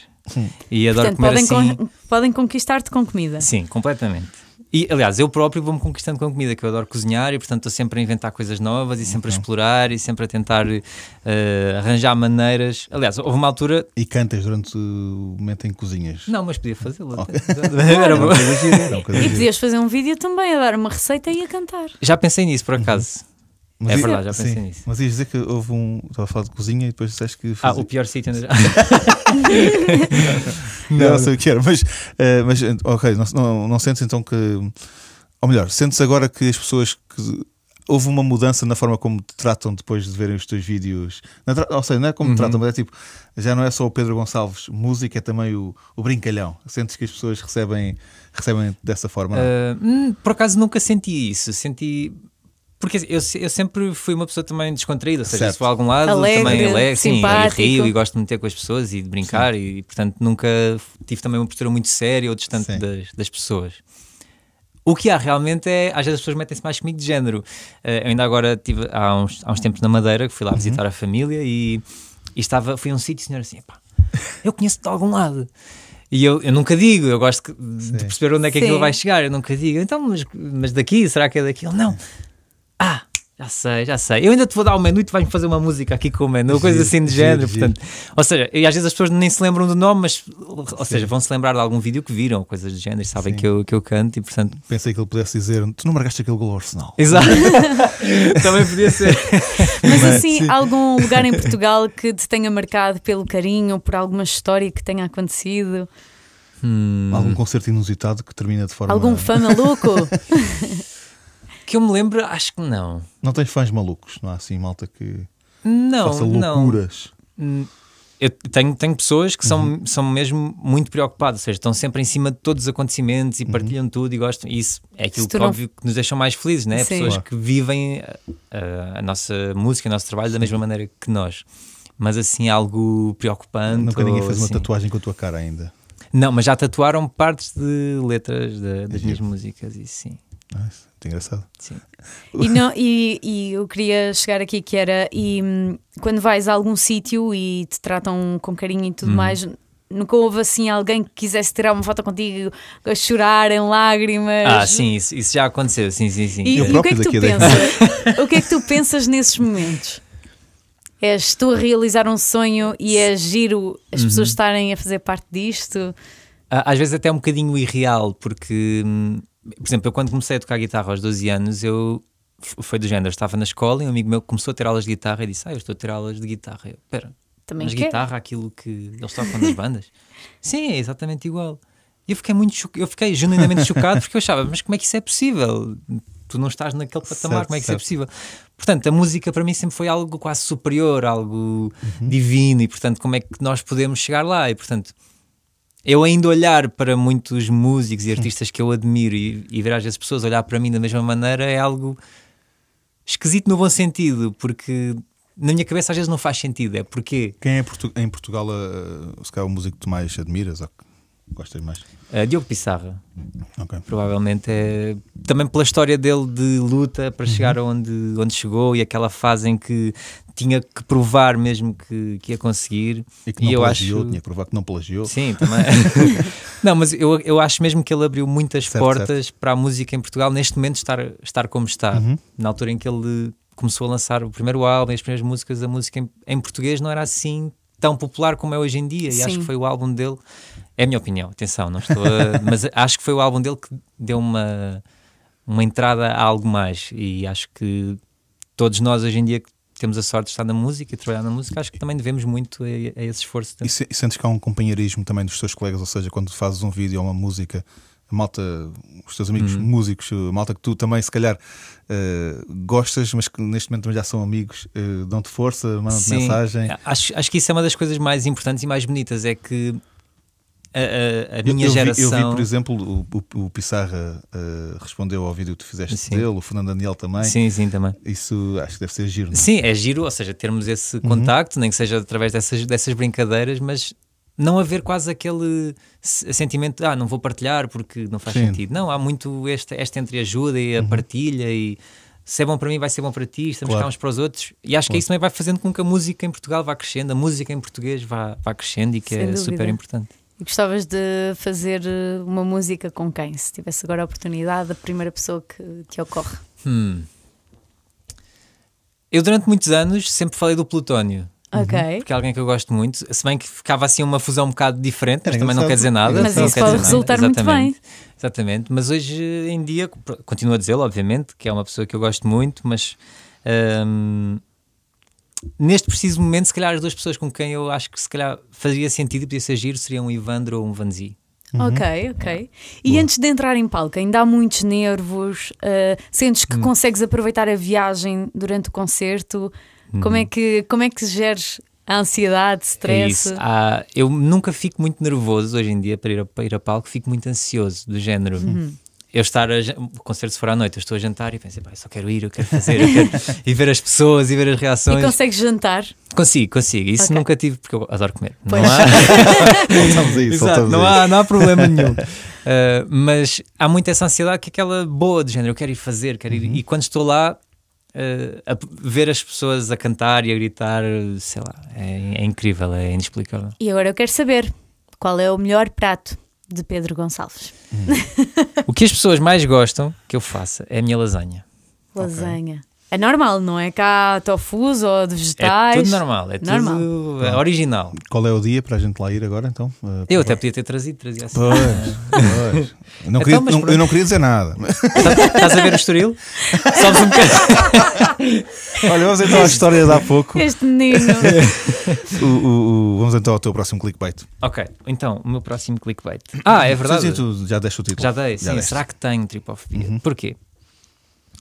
E adoro Portanto, comer podem, assim. con- podem conquistar-te com comida. Sim, completamente. E aliás, eu próprio vou-me conquistando com a comida, que eu adoro cozinhar e portanto estou sempre a inventar coisas novas e sempre a explorar e sempre a tentar eh, arranjar maneiras. Aliás, houve uma altura. E cantas durante o momento em que cozinhas? Não, mas podia fazê-lo. Ok. até. Era uma E podias fazer um vídeo também a dar uma receita e a cantar. Já pensei nisso, por acaso. Mas É i- verdade, já pensei sim. nisso. Mas ias dizer que houve um. Estava a falar de cozinha e depois disseste que. Ah, fazia- o pior sítio onde. não, não sei o que era, mas, eh, mas ok, não, não, não sentes então que. Ou melhor, sentes agora que as pessoas que. Houve uma mudança na forma como te tratam depois de verem os teus vídeos. Na tra- ou seja, não é como te tratam, mas é tipo, já não é só o Pedro Gonçalves, música é também o, o brincalhão. Sentes que as pessoas recebem, recebem dessa forma? não é? Ah, hum, por acaso nunca senti isso. Senti. Porque assim, eu, eu sempre fui uma pessoa também descontraída, ou seja, Certo. se vou a algum lado Alegre, também alegre, sim, e simpático. rio e gosto de meter com as pessoas e de brincar, e, portanto nunca tive também uma postura muito séria ou distante das, das pessoas. O que há realmente é, às vezes as pessoas metem-se mais comigo de género. Eh, eu ainda agora tive há uns, há uns tempos na Madeira que fui Uhum. lá visitar a família e, e estava, fui a um sítio e o senhor assim, pá, eu conheço de algum lado. E eu, eu nunca digo, eu gosto que- de perceber onde é que Sim. aquilo vai chegar. Eu nunca digo, então, mas, mas daqui, será que é daqui? Ele, não. Ah, já sei, já sei. Eu ainda te vou dar o menu e tu vais-me fazer uma música aqui com o menu, coisa Giro, assim de giro, género. giro. Portanto, ou seja, e às vezes as pessoas nem se lembram do nome, mas, ou seja, vão se lembrar de algum vídeo que viram, coisas do género, e sabem Sim. que eu, que eu canto e, portanto, Pensei que ele pudesse dizer: Tu não marcaste aquele gol ao Arsenal. Exato. Também podia ser. Mas assim, algum lugar em Portugal que te tenha marcado pelo carinho, por alguma história que tenha acontecido? Hum, Algum concerto inusitado que termina de forma. Algum fã maluco? que eu me lembro, acho que não. Não tens fãs malucos, não há assim malta que Não, faça não. loucuras. Hum, Eu tenho, tenho pessoas que são, são mesmo muito preocupadas, ou seja, estão sempre em cima de todos os acontecimentos e partilham tudo e gostam. E isso é aquilo que, não- óbvio, que nos deixa mais felizes, né? Sim. Pessoas Claro. que vivem a, a- a nossa música, o nosso trabalho da mesma maneira que nós. Mas assim, algo preocupante. Nunca ninguém fez uma assim. tatuagem com a tua cara ainda. Não, mas já tatuaram partes de letras da- das Giro. minhas músicas, sim. Isso é muito engraçado. sim. E, não, e, e eu queria chegar aqui que era e hum, quando vais a algum sítio e te tratam com carinho e tudo mais, nunca houve assim alguém que quisesse tirar uma foto contigo a chorar em lágrimas. Ah, sim, isso, isso já aconteceu, sim, sim, sim. E, Eu e o que é que tu pensas? o que é que tu pensas nesses momentos? És tu a realizar um sonho e é giro as pessoas Uhum. estarem a fazer parte disto? Ah, Às vezes até um bocadinho irreal, porque, hum, por exemplo, eu quando comecei a tocar guitarra aos 12 anos, eu foi do género, eu estava na escola e um amigo meu começou a ter aulas de guitarra e disse: Ah, eu estou a ter aulas de guitarra. Eu, Pera, Também mas quero. guitarra, aquilo que eles tocam nas bandas? Sim, é exatamente igual. E eu fiquei muito cho- eu fiquei genuinamente chocado porque eu achava, mas como é que isso é possível? Tu não estás naquele patamar, Certo, como é que isso é certo. possível? Portanto, a música para mim sempre foi algo quase superior, algo Uhum. divino, e portanto, como é que nós podemos chegar lá? E portanto, eu ainda olhar para muitos músicos e artistas que eu admiro e, e ver às vezes pessoas olhar para mim da mesma maneira é algo esquisito no bom sentido, porque na minha cabeça às vezes não faz sentido. É porque Quem é em Portu- em Portugal, uh, se calhar, o músico que tu mais admiras? ou Gostas mais? Uh, Diogo Pissarra. Okay. Provavelmente é também pela história dele de luta para uhum. chegar onde, onde chegou e aquela fase em que tinha que provar mesmo que, que ia conseguir. E que não e eu plagiou, acho... tinha que provar que não plagiou. Sim, também. não, mas eu, eu acho mesmo que ele abriu muitas certo, portas certo. para a música em Portugal neste momento estar, estar como está. Uhum. Na altura em que ele começou a lançar o primeiro álbum, as primeiras músicas, a música em, em português não era assim tão popular como é hoje em dia. Sim. E acho que foi o álbum dele, é a minha opinião, atenção, não estou a, mas acho que foi o álbum dele que deu uma, uma entrada a algo mais. E acho que todos nós hoje em dia que temos a sorte de estar na música e trabalhar na música, acho que também devemos muito a, a esse esforço. E, se, e sentes que há um companheirismo também dos teus colegas, ou seja, quando fazes um vídeo ou uma música a malta, os teus amigos uhum. músicos, a malta que tu também se calhar uh, gostas, mas que neste momento já são amigos, uh, dão-te força, mandam-te mensagem. Acho, acho que isso é uma das coisas mais importantes e mais bonitas, é que a, a, a minha eu, eu geração. Vi, eu vi, por exemplo, o, o, o Pissarra uh, respondeu ao vídeo que tu fizeste sim. dele, o Fernando Daniel também. Sim, sim, também. Isso acho que deve ser giro. Não? É? Sim, é giro, ou seja, termos esse uhum. contacto, nem que seja através dessas, dessas brincadeiras, mas não haver quase aquele sentimento de ah, não vou partilhar porque não faz Sim. sentido. Não, há muito este, esta entreajuda e a uhum. partilha e se é bom para mim vai ser bom para ti, estamos claro. cá uns para os outros e acho claro. que isso também vai fazendo com que a música em Portugal vá crescendo, a música em português vá, vá crescendo e que Sem é dúvida. super importante. E gostavas de fazer eh, uma música com quem? Se tivesse agora a oportunidade, a primeira pessoa que, que ocorre? Hum. Eu durante muitos anos sempre falei do Plutónio. Ok. Porque é alguém que eu gosto muito, se bem que ficava assim uma fusão um bocado diferente, mas também não quer dizer nada. Mas isso pode resultar muito bem. Exatamente, mas hoje em dia, continuo a dizê-lo, obviamente, que é uma pessoa que eu gosto muito, mas hum, neste preciso momento, se calhar as duas pessoas com quem eu acho que se calhar fazia sentido e podia ser giro seriam um Ivandro ou um Vanzi. Uhum. Ok, ok. E Boa. antes de entrar em palco, ainda há muitos nervos? Uh, sentes que hum. consegues aproveitar a viagem durante o concerto? Como, é uhum. que, como é que geres a ansiedade, stress? É ah, eu nunca fico muito nervoso hoje em dia para ir a, para ir a palco, fico muito ansioso, do género. Eu estar a, o concerto se for à noite, eu estou a jantar e pensei, só quero ir, eu quero fazer, eu quero e ver as pessoas e ver as reações. E consegues jantar? Consigo, consigo. Isso okay. nunca tive, porque eu adoro comer. Pois. Não há... isso, Exato, não, há, não há problema nenhum. Uh, mas há muito essa ansiedade que é aquela boa do género, eu quero ir fazer, quero ir. Uhum. E quando estou lá, Uh, a ver as pessoas a cantar e a gritar, sei lá, é, é, incrível, é inexplicável. E agora eu quero saber qual é o melhor prato de Pedro Gonçalves. Hum. o que as pessoas mais gostam que eu faça é a minha lasanha. Lasanha. Okay. É normal, não é cá tofus ou de vegetais? É tudo normal, é normal. tudo é original. Qual é o dia para a gente lá ir agora então? Uh, eu até podia ter trazido, trazia assim. Pois, pois. Eu, não então, queria, não, eu não queria dizer nada. Estás a ver o Estoril? Somos um bocadinho. Olha, vamos então à história de há pouco. Este menino. o, o, o, vamos então ao teu próximo clickbait. Ok, então, o meu próximo clickbait. Ah, é verdade. Sim, sim, tu já deste o título. Já dei, sim. Será que tenho tripofobia? Uhum. Porquê?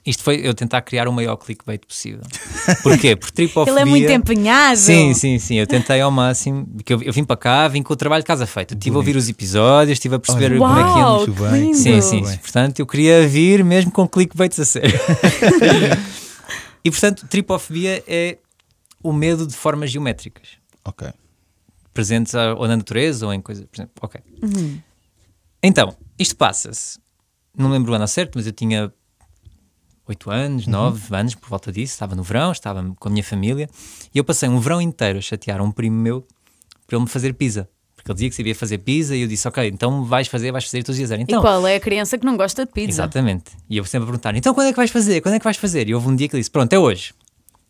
Isto foi eu tentar criar o maior clickbait possível. Porquê? Por tripofobia. Ele é muito empenhado. Sim, sim, sim. Eu tentei ao máximo. Porque eu, eu vim para cá, vim com o trabalho de casa feito. Estive a ouvir os episódios, estive a perceber Olha, como uau, é que ia. Muito bem. Sim, sim. Bem. Portanto, eu queria vir mesmo com clickbaits a sério. e portanto, tripofobia é o medo de formas geométricas. Ok. Presentes ou na natureza ou em coisas. Por exemplo, ok. Uhum. Então, isto passa-se. Não lembro o ano certo, mas eu tinha 8 anos, 9 uhum. anos, por volta disso, estava no verão, estava com a minha família, e eu passei um verão inteiro a chatear um primo meu para ele me fazer pizza. Porque ele dizia que sabia fazer pizza e eu disse, ok, então vais fazer, vais fazer todos os dias. Então, e qual é a criança que não gosta de pizza? Exatamente. E eu sempre a perguntar, então quando é que vais fazer? Quando é que vais fazer? E houve um dia que ele disse, pronto, é hoje.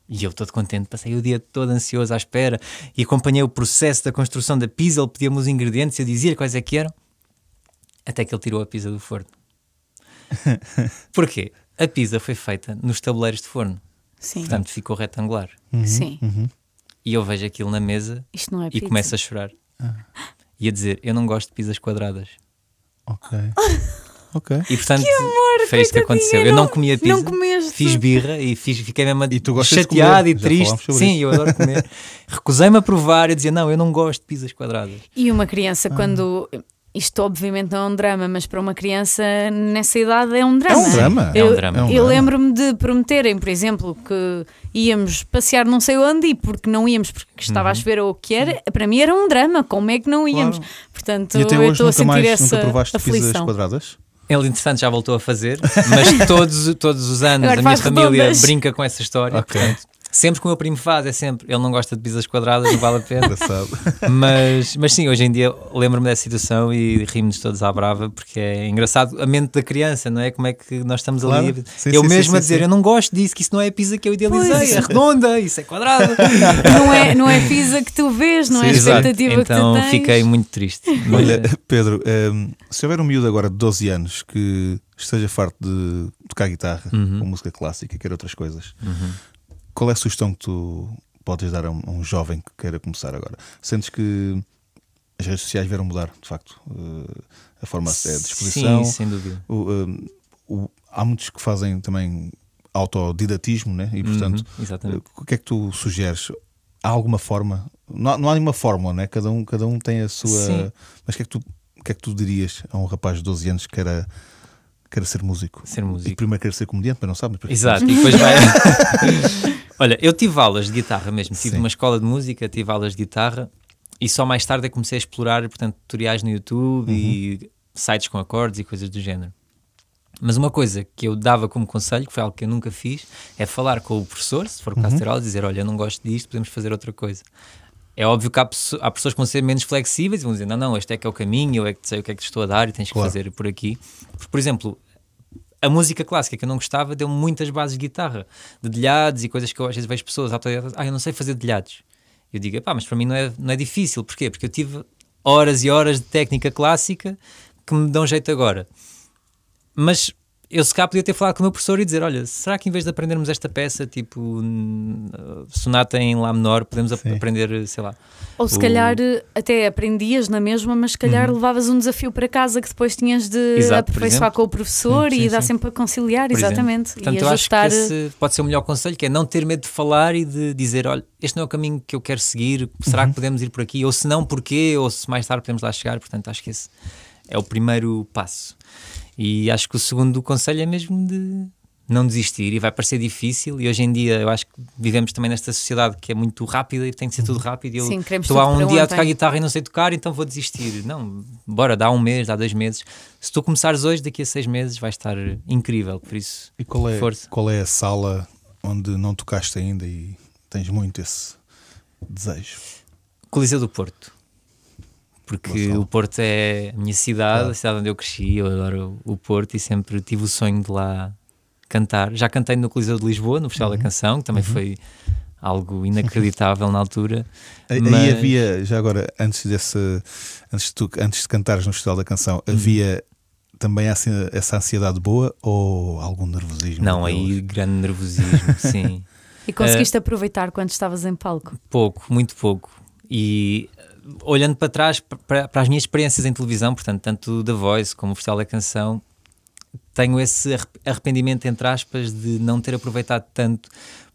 E eu todo contente, passei o dia todo ansioso à espera e acompanhei o processo da construção da pizza, ele pedia-me os ingredientes, eu dizia quais é que eram, até que ele tirou a pizza do forno. Porquê? A pizza foi feita nos tabuleiros de forno. Sim. Portanto, ficou retangular. Uhum, Sim. Uhum. E eu vejo aquilo na mesa é e começo a chorar. Ah. E a dizer: Eu não gosto de pizzas quadradas. Ok. ok. E portanto, que amor, foi isto que aconteceu. Eu não comia pizza, não comeste. fiz birra e fiz, fiquei mesmo e chateado e triste. Sim, isso. eu adoro comer. Recusei-me a provar e dizia: Não, eu não gosto de pizzas quadradas. E uma criança, ah. quando isto obviamente não é um drama, mas para uma criança nessa idade é um drama. É um drama. Eu, É um drama. É eu lembro-me de prometerem, por exemplo, que íamos passear não sei onde e porque não íamos porque estava a chover ou o que era, para mim era um drama. Como é que não íamos? Claro. Portanto, E até eu hoje estou a sentir mais essa nunca provaste pizzas aflição. quadradas? Ele, entretanto, já voltou a fazer, mas todos, todos os anos Agora a minha família redondas. brinca com essa história. Ok. Portanto, sempre que o meu primo faz, é sempre. Ele não gosta de pizzas quadradas, não vale a pena. Engraçado. mas, mas sim, hoje em dia lembro-me dessa situação e rimos todos à brava, porque é engraçado a mente da criança, não é? Como é que nós estamos Claro. ali. Sim, eu sim, mesmo sim, a dizer, sim. eu não gosto disso, que isso não é a pizza que eu idealizei, Pois. é redonda, isso é quadrada. Não é, não é pizza que tu vês, não é a exato. expectativa então que tu tens. fiquei muito triste. Olha, Pedro, hum, se houver um miúdo agora de 12 anos que esteja farto de tocar guitarra Uhum. ou música clássica e quer outras coisas, qual é a sugestão que tu podes dar a um, a um jovem que queira começar agora? Sentes que as redes sociais vieram mudar, de facto, uh, a forma de disposição? Sim, sem dúvida. O, um, o- há muitos que fazem também autodidatismo, né? E portanto, Uhum, exatamente. o que é que tu sugeres? Há alguma forma? Não há, não há nenhuma fórmula, né? Cada um, cada um tem a sua. Sim. Mas o que, é que tu, que é que tu dirias a um rapaz de 12 anos que queira, queira ser músico? Ser E músico. que primeiro quer ser comediante, mas não sabe. mas- Exato, e depois vai. Olha, eu tive aulas de guitarra mesmo, tive Sim. uma escola de música, tive aulas de guitarra e só mais tarde é que comecei a explorar, portanto, tutoriais no YouTube e sites com acordes e coisas do género. Mas uma coisa que eu dava como conselho, que foi algo que eu nunca fiz, é falar com o professor, se for o caso de ter aula, e dizer: Olha, eu não gosto disto, podemos fazer outra coisa. É óbvio que há, há pessoas que vão ser menos flexíveis e vão dizer: Não, não, este é que é o caminho, eu é que sei o que é que te estou a dar e tens que Claro. fazer por aqui. Porque, por exemplo, a música clássica que eu não gostava deu muitas bases de guitarra, de dedilhados e coisas que eu às vezes vejo pessoas autodidatas, ah, eu não sei fazer dedilhados. Eu digo, pá, mas para mim não é, não é difícil. Porquê? Porque eu tive horas e horas de técnica clássica que me dão jeito agora. Mas eu se cá podia ter falado com o meu professor e dizer, olha, será que em vez de aprendermos esta peça, tipo hum, sonata em Lá menor, podemos ap- aprender, sei lá, Ou se o- calhar eh, até aprendias na mesma, mas se calhar levavas um desafio para casa que depois tinhas de Uhum. Exato, aperfeiçoar exemplo. com o professor Sim, e sim, dar sim. sempre a conciliar, por exemplo. exatamente. Portanto, e eu acho que ajustar. esse pode ser o melhor conselho, que é não ter medo de falar e de dizer, olha, este não é o caminho que eu quero seguir, será Uhum. que podemos ir por aqui? Ou se não, porquê? Ou se mais tarde podemos lá chegar? Portanto, acho que esse é o primeiro passo. E acho que o segundo conselho é mesmo de não desistir e vai parecer difícil e hoje em dia eu acho que vivemos também nesta sociedade que é muito rápida e tem que ser tudo rápido e eu Sim, queremos estou há um dia a ontem. tocar guitarra e não sei tocar então vou desistir não, bora, dá um mês, dá dois meses se tu começares hoje, daqui a seis meses vai estar incrível, por isso E qual é, Força. qual é a sala onde não tocaste ainda e tens muito esse desejo? Coliseu do Porto. Porque o Porto é a minha cidade, Claro. a cidade onde eu cresci, eu adoro o Porto e sempre tive o sonho de lá cantar. Já cantei no Coliseu de Lisboa, no Festival Uhum. da Canção, que também foi algo inacreditável na altura. Aí Mas- aí havia, já agora, antes desse, antes de, tu, antes de cantares no Festival da Canção, Uhum. havia também essa, essa ansiedade boa ou algum nervosismo? Não, aí grande nervosismo, sim. E conseguiste eh, aproveitar quando estavas em palco. Pouco, muito pouco. E uh, olhando para trás, pa- para, para as minhas experiências em televisão, portanto, tanto da Voice como o Festival da Canção, tenho esse arrep- arrependimento, entre aspas, de não ter aproveitado tanto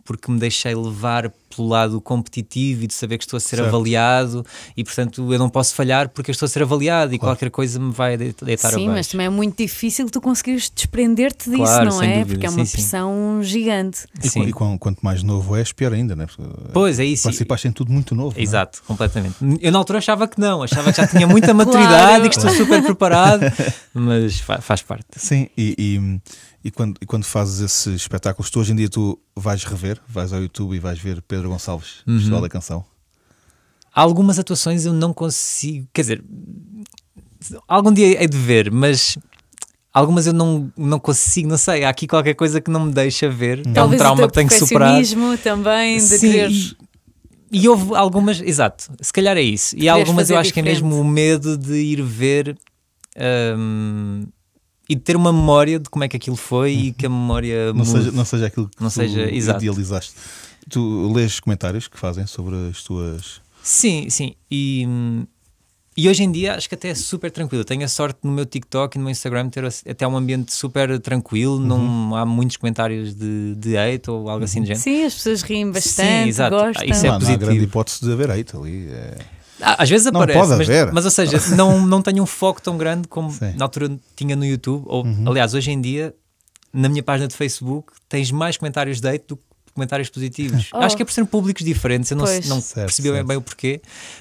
porque me deixei levar pelo lado competitivo e de saber que estou a ser Certo. avaliado e portanto eu não posso falhar porque eu estou a ser avaliado e Claro. qualquer coisa me vai de- deitar Sim, mas abaixo. também é muito difícil tu conseguires desprender-te disso, Claro, não é? dúvida, Porque é sim, uma sim. pressão gigante. E, Sim. e quan- quanto mais novo és, pior ainda, né? Porque, Pois é isso. Participaste em tudo muito novo. não é? Exato, completamente. Eu na altura achava que não, achava que já tinha muita maturidade e que estou super preparado, mas fa- faz parte. Sim, e, e, e quando, e quando fazes esses espetáculos, tu hoje em dia tu vais rever, vais ao YouTube e vais ver Pedro Gonçalves, Uhum. Festival da Canção. Há algumas atuações eu não consigo, quer dizer, algum dia hei de ver, mas algumas eu não, não consigo, não sei, há aqui qualquer coisa que não me deixa ver, é um Talvez o trauma que tenho que superar. também de Sim, quereres. e, e houve algumas, exato, se calhar é isso. E algumas eu acho que é diferente. mesmo o medo de ir ver hum, e de ter uma memória de como é que aquilo foi e que a memória Não mude. seja, não seja aquilo que Não tu seja- exato. idealizaste. Tu lês comentários que fazem sobre as tuas. Sim, sim. E, e hoje em dia acho que até é super tranquilo. Tenho a sorte no meu TikTok e no meu Instagram ter até um ambiente super tranquilo, Uhum. não há muitos comentários de, de hate ou algo assim do género. Sim, as pessoas riem bastante, exato. gostam. Isso é não, há- não há positivo. grande hipótese de haver hate ali. É... Ah, Às vezes Não aparece, pode mas, haver. mas ou seja, não, não tenho um foco tão grande como Sim. Uhum. na altura tinha no YouTube. Ou, Aliás, hoje em dia, na minha página de Facebook, tens mais comentários de hate do que comentários positivos. Oh. Acho que é por serem públicos diferentes, eu não, Pois. não Certo, percebi bem, certo. bem o porquê,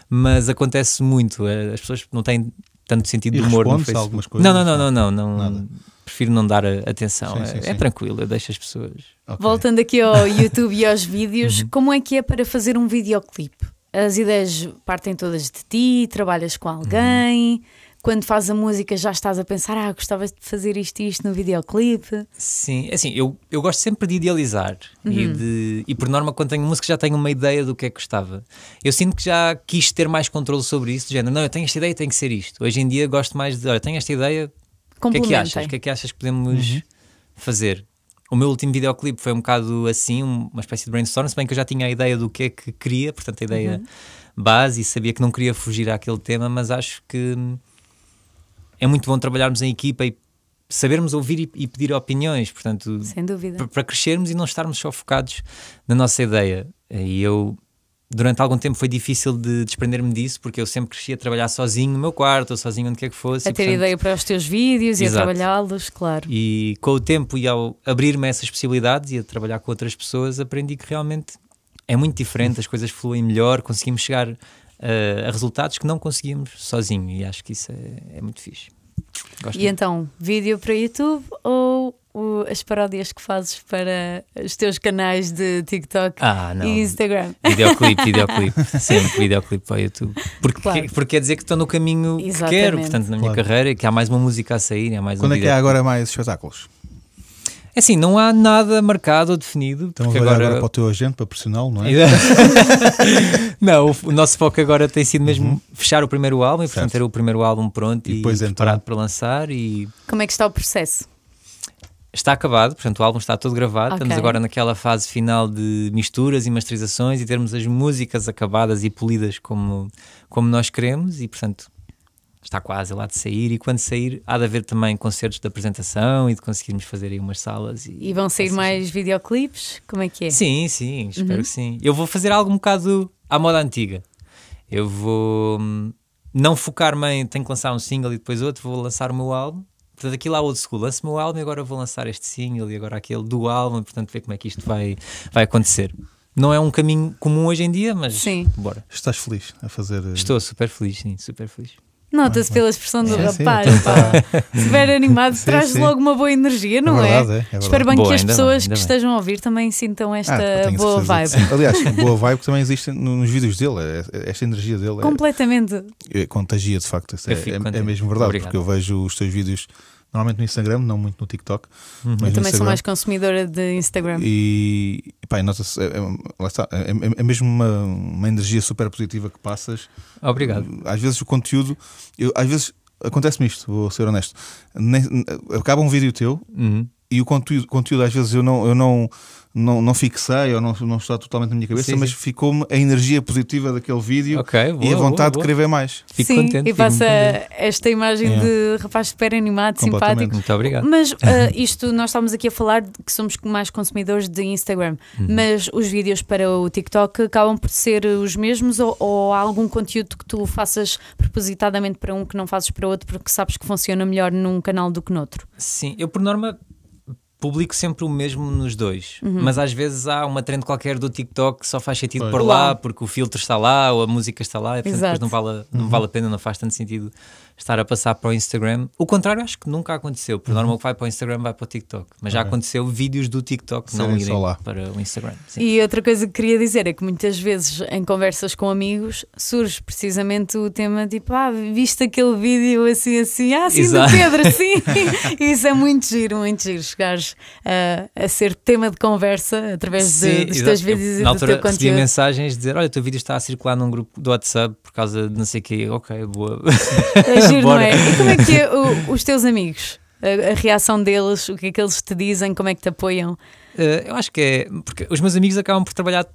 mas acontece muito. eh, As pessoas não têm tanto sentido E de humor no Facebook. algumas coisas? Não, não, não, não, não, não. Nada. Prefiro não dar a- atenção. Sim, é, sim, é sim. tranquilo, eu deixo as pessoas. Ok. Voltando aqui ao YouTube e aos Uhum. vídeos, como é que é para fazer um videoclipe? As ideias partem todas de ti, trabalhas com alguém. Quando fazes a música já estás a pensar, ah, gostava de fazer isto e isto no videoclipe. Sim, é assim, eu, eu gosto sempre de idealizar e, de, e por norma quando tenho música já tenho uma ideia do que é que gostava. Eu sinto que já quis ter mais controle sobre isso, de género, não, eu tenho esta ideia, tem que ser isto. Hoje em dia gosto mais de, olha, tenho esta ideia, o que é que achas? O que é que achas que podemos fazer? O meu último videoclipe foi um bocado assim, um- uma espécie de brainstorm, se bem que eu já tinha a ideia do que é que queria, portanto a ideia base e sabia que não queria fugir àquele tema, mas acho que é muito bom trabalharmos em equipa e sabermos ouvir e, pedir opiniões, portanto, para crescermos e não estarmos só focados na nossa ideia. E eu, durante algum tempo, foi difícil de desprender-me disso, porque eu sempre crescia a trabalhar sozinho no meu quarto, ou sozinho onde quer que fosse. A e, ter portanto, ideia para os teus vídeos e a Exato. trabalhá-los, claro. E com o tempo e ao abrir-me essas possibilidades e a trabalhar com outras pessoas, aprendi que realmente é muito diferente, as coisas fluem melhor, conseguimos chegar eh, a resultados que não conseguimos sozinho. E acho que isso é, é muito fixe. Gosto E então, vídeo para YouTube ou o- as paródias que fazes para os teus canais de TikTok Ah, não. e Instagram? Videoclipe, videoclipe, sempre videoclipe para o YouTube. Porque, Claro. porque quer dizer que estou no caminho que Exatamente. quero, portanto, na minha Claro. carreira, que há mais uma música a sair, há mais Quando um é que há agora mais espetáculos? É assim, não há nada marcado ou definido. Olhar agora... agora para o teu agente, para pressioná-lo, não é? não, o, nosso foco agora tem sido mesmo fechar o primeiro álbum e, portanto, Uhum. Ter o primeiro álbum pronto E e, depois, então? preparado para lançar e Como é que está o processo? Está acabado, portanto, o álbum está todo gravado. Ok. Estamos agora naquela fase final de misturas e masterizações e termos as músicas acabadas e polidas como, como nós queremos e, portanto, está quase lá de sair. E quando sair, há de haver também concertos de apresentação e de conseguirmos fazer aí umas salas. E, E vão sair essas- mais videoclipes? Como é que é? Sim, sim, espero que sim. Eu vou fazer algo um bocado à moda antiga. Eu vou hum, não focar-me em tenho que lançar um single e depois outro, vou lançar o meu álbum. Portanto, aquilo lá old school, lanço o meu álbum e agora vou lançar este single e agora aquele do álbum, e, portanto, ver como é que isto vai, vai acontecer. Não é um caminho comum hoje em dia, mas Sim. bora. Estás feliz a fazer. eh, Estou super feliz, sim, super feliz. Nota-se pela expressão do Sim, sim, rapaz, então pá. Super animado, Sim, traz sim. logo uma boa energia, não é? verdade, é, é verdade. Espero bem Boa, que as bem, pessoas ainda que bem. estejam a ouvir também sintam esta Ah, boa vibe. sim. Aliás, boa vibe que também existe no- nos vídeos dele. é- é- Esta energia dele é- Completamente. é, contagia, de facto. É, é- é mesmo verdade, Obrigado. porque eu vejo os teus vídeos normalmente no Instagram, não muito no TikTok. Uhum. Mas Eu também sou mais consumidora de Instagram. E, e pá, nota-se, é, é- lá está, é, é- é mesmo uma, uma energia super positiva que passas. Obrigado. Às vezes o conteúdo, eu, às vezes acontece-me isto, vou ser honesto. Nem- acaba um vídeo teu Uhum. e o conteúdo, conteúdo às vezes eu não, eu não, não, não fixei ou não, não está totalmente na minha cabeça, Sim, mas ficou-me a energia positiva daquele vídeo Ok, boa, e a boa, vontade boa. de querer ver mais. Fico Sim, contente. e passa esta imagem Yeah. de rapaz super animado, simpático. Muito obrigado. Mas ah, isto, nós estamos aqui a falar de que somos mais consumidores de Instagram, Uhum. mas os vídeos para o TikTok acabam por ser os mesmos ou, ou há algum conteúdo que tu faças propositadamente para um que não fazes para outro porque sabes que funciona melhor num canal do que noutro? Sim, eu por norma publico sempre o mesmo nos dois, Uhum. mas às vezes há uma trend qualquer do TikTok que só faz sentido Pois. por lá, porque o filtro está lá ou a música está lá, e portanto depois Exato. não vale, não vale a pena, não faz tanto sentido estar a passar para o Instagram. O contrário acho que nunca aconteceu, por norma o que vai para o Instagram vai para o TikTok, mas já Ok. aconteceu vídeos do TikTok não Serem só irem lá. para o Instagram. Sim. E outra coisa que queria dizer é que muitas vezes em conversas com amigos surge precisamente o tema tipo, ah, viste aquele vídeo assim, assim, ah, sim, Exato. do Pedro, sim. Isso é muito giro, muito giro, chegares a, a ser tema de conversa através de, Sim, dos exato. teus Eu, vídeos e na do altura teu conteúdo. mensagens dizer: Olha, o teu vídeo está a circular num grupo do WhatsApp por causa de não sei o quê. Ok, boa. É giro, não Bora. é? E como é que é o- os teus amigos? A, a reação deles, o que é que eles te dizem, como é que te apoiam? Uh, eu acho que é. Porque os meus amigos acabam por trabalhar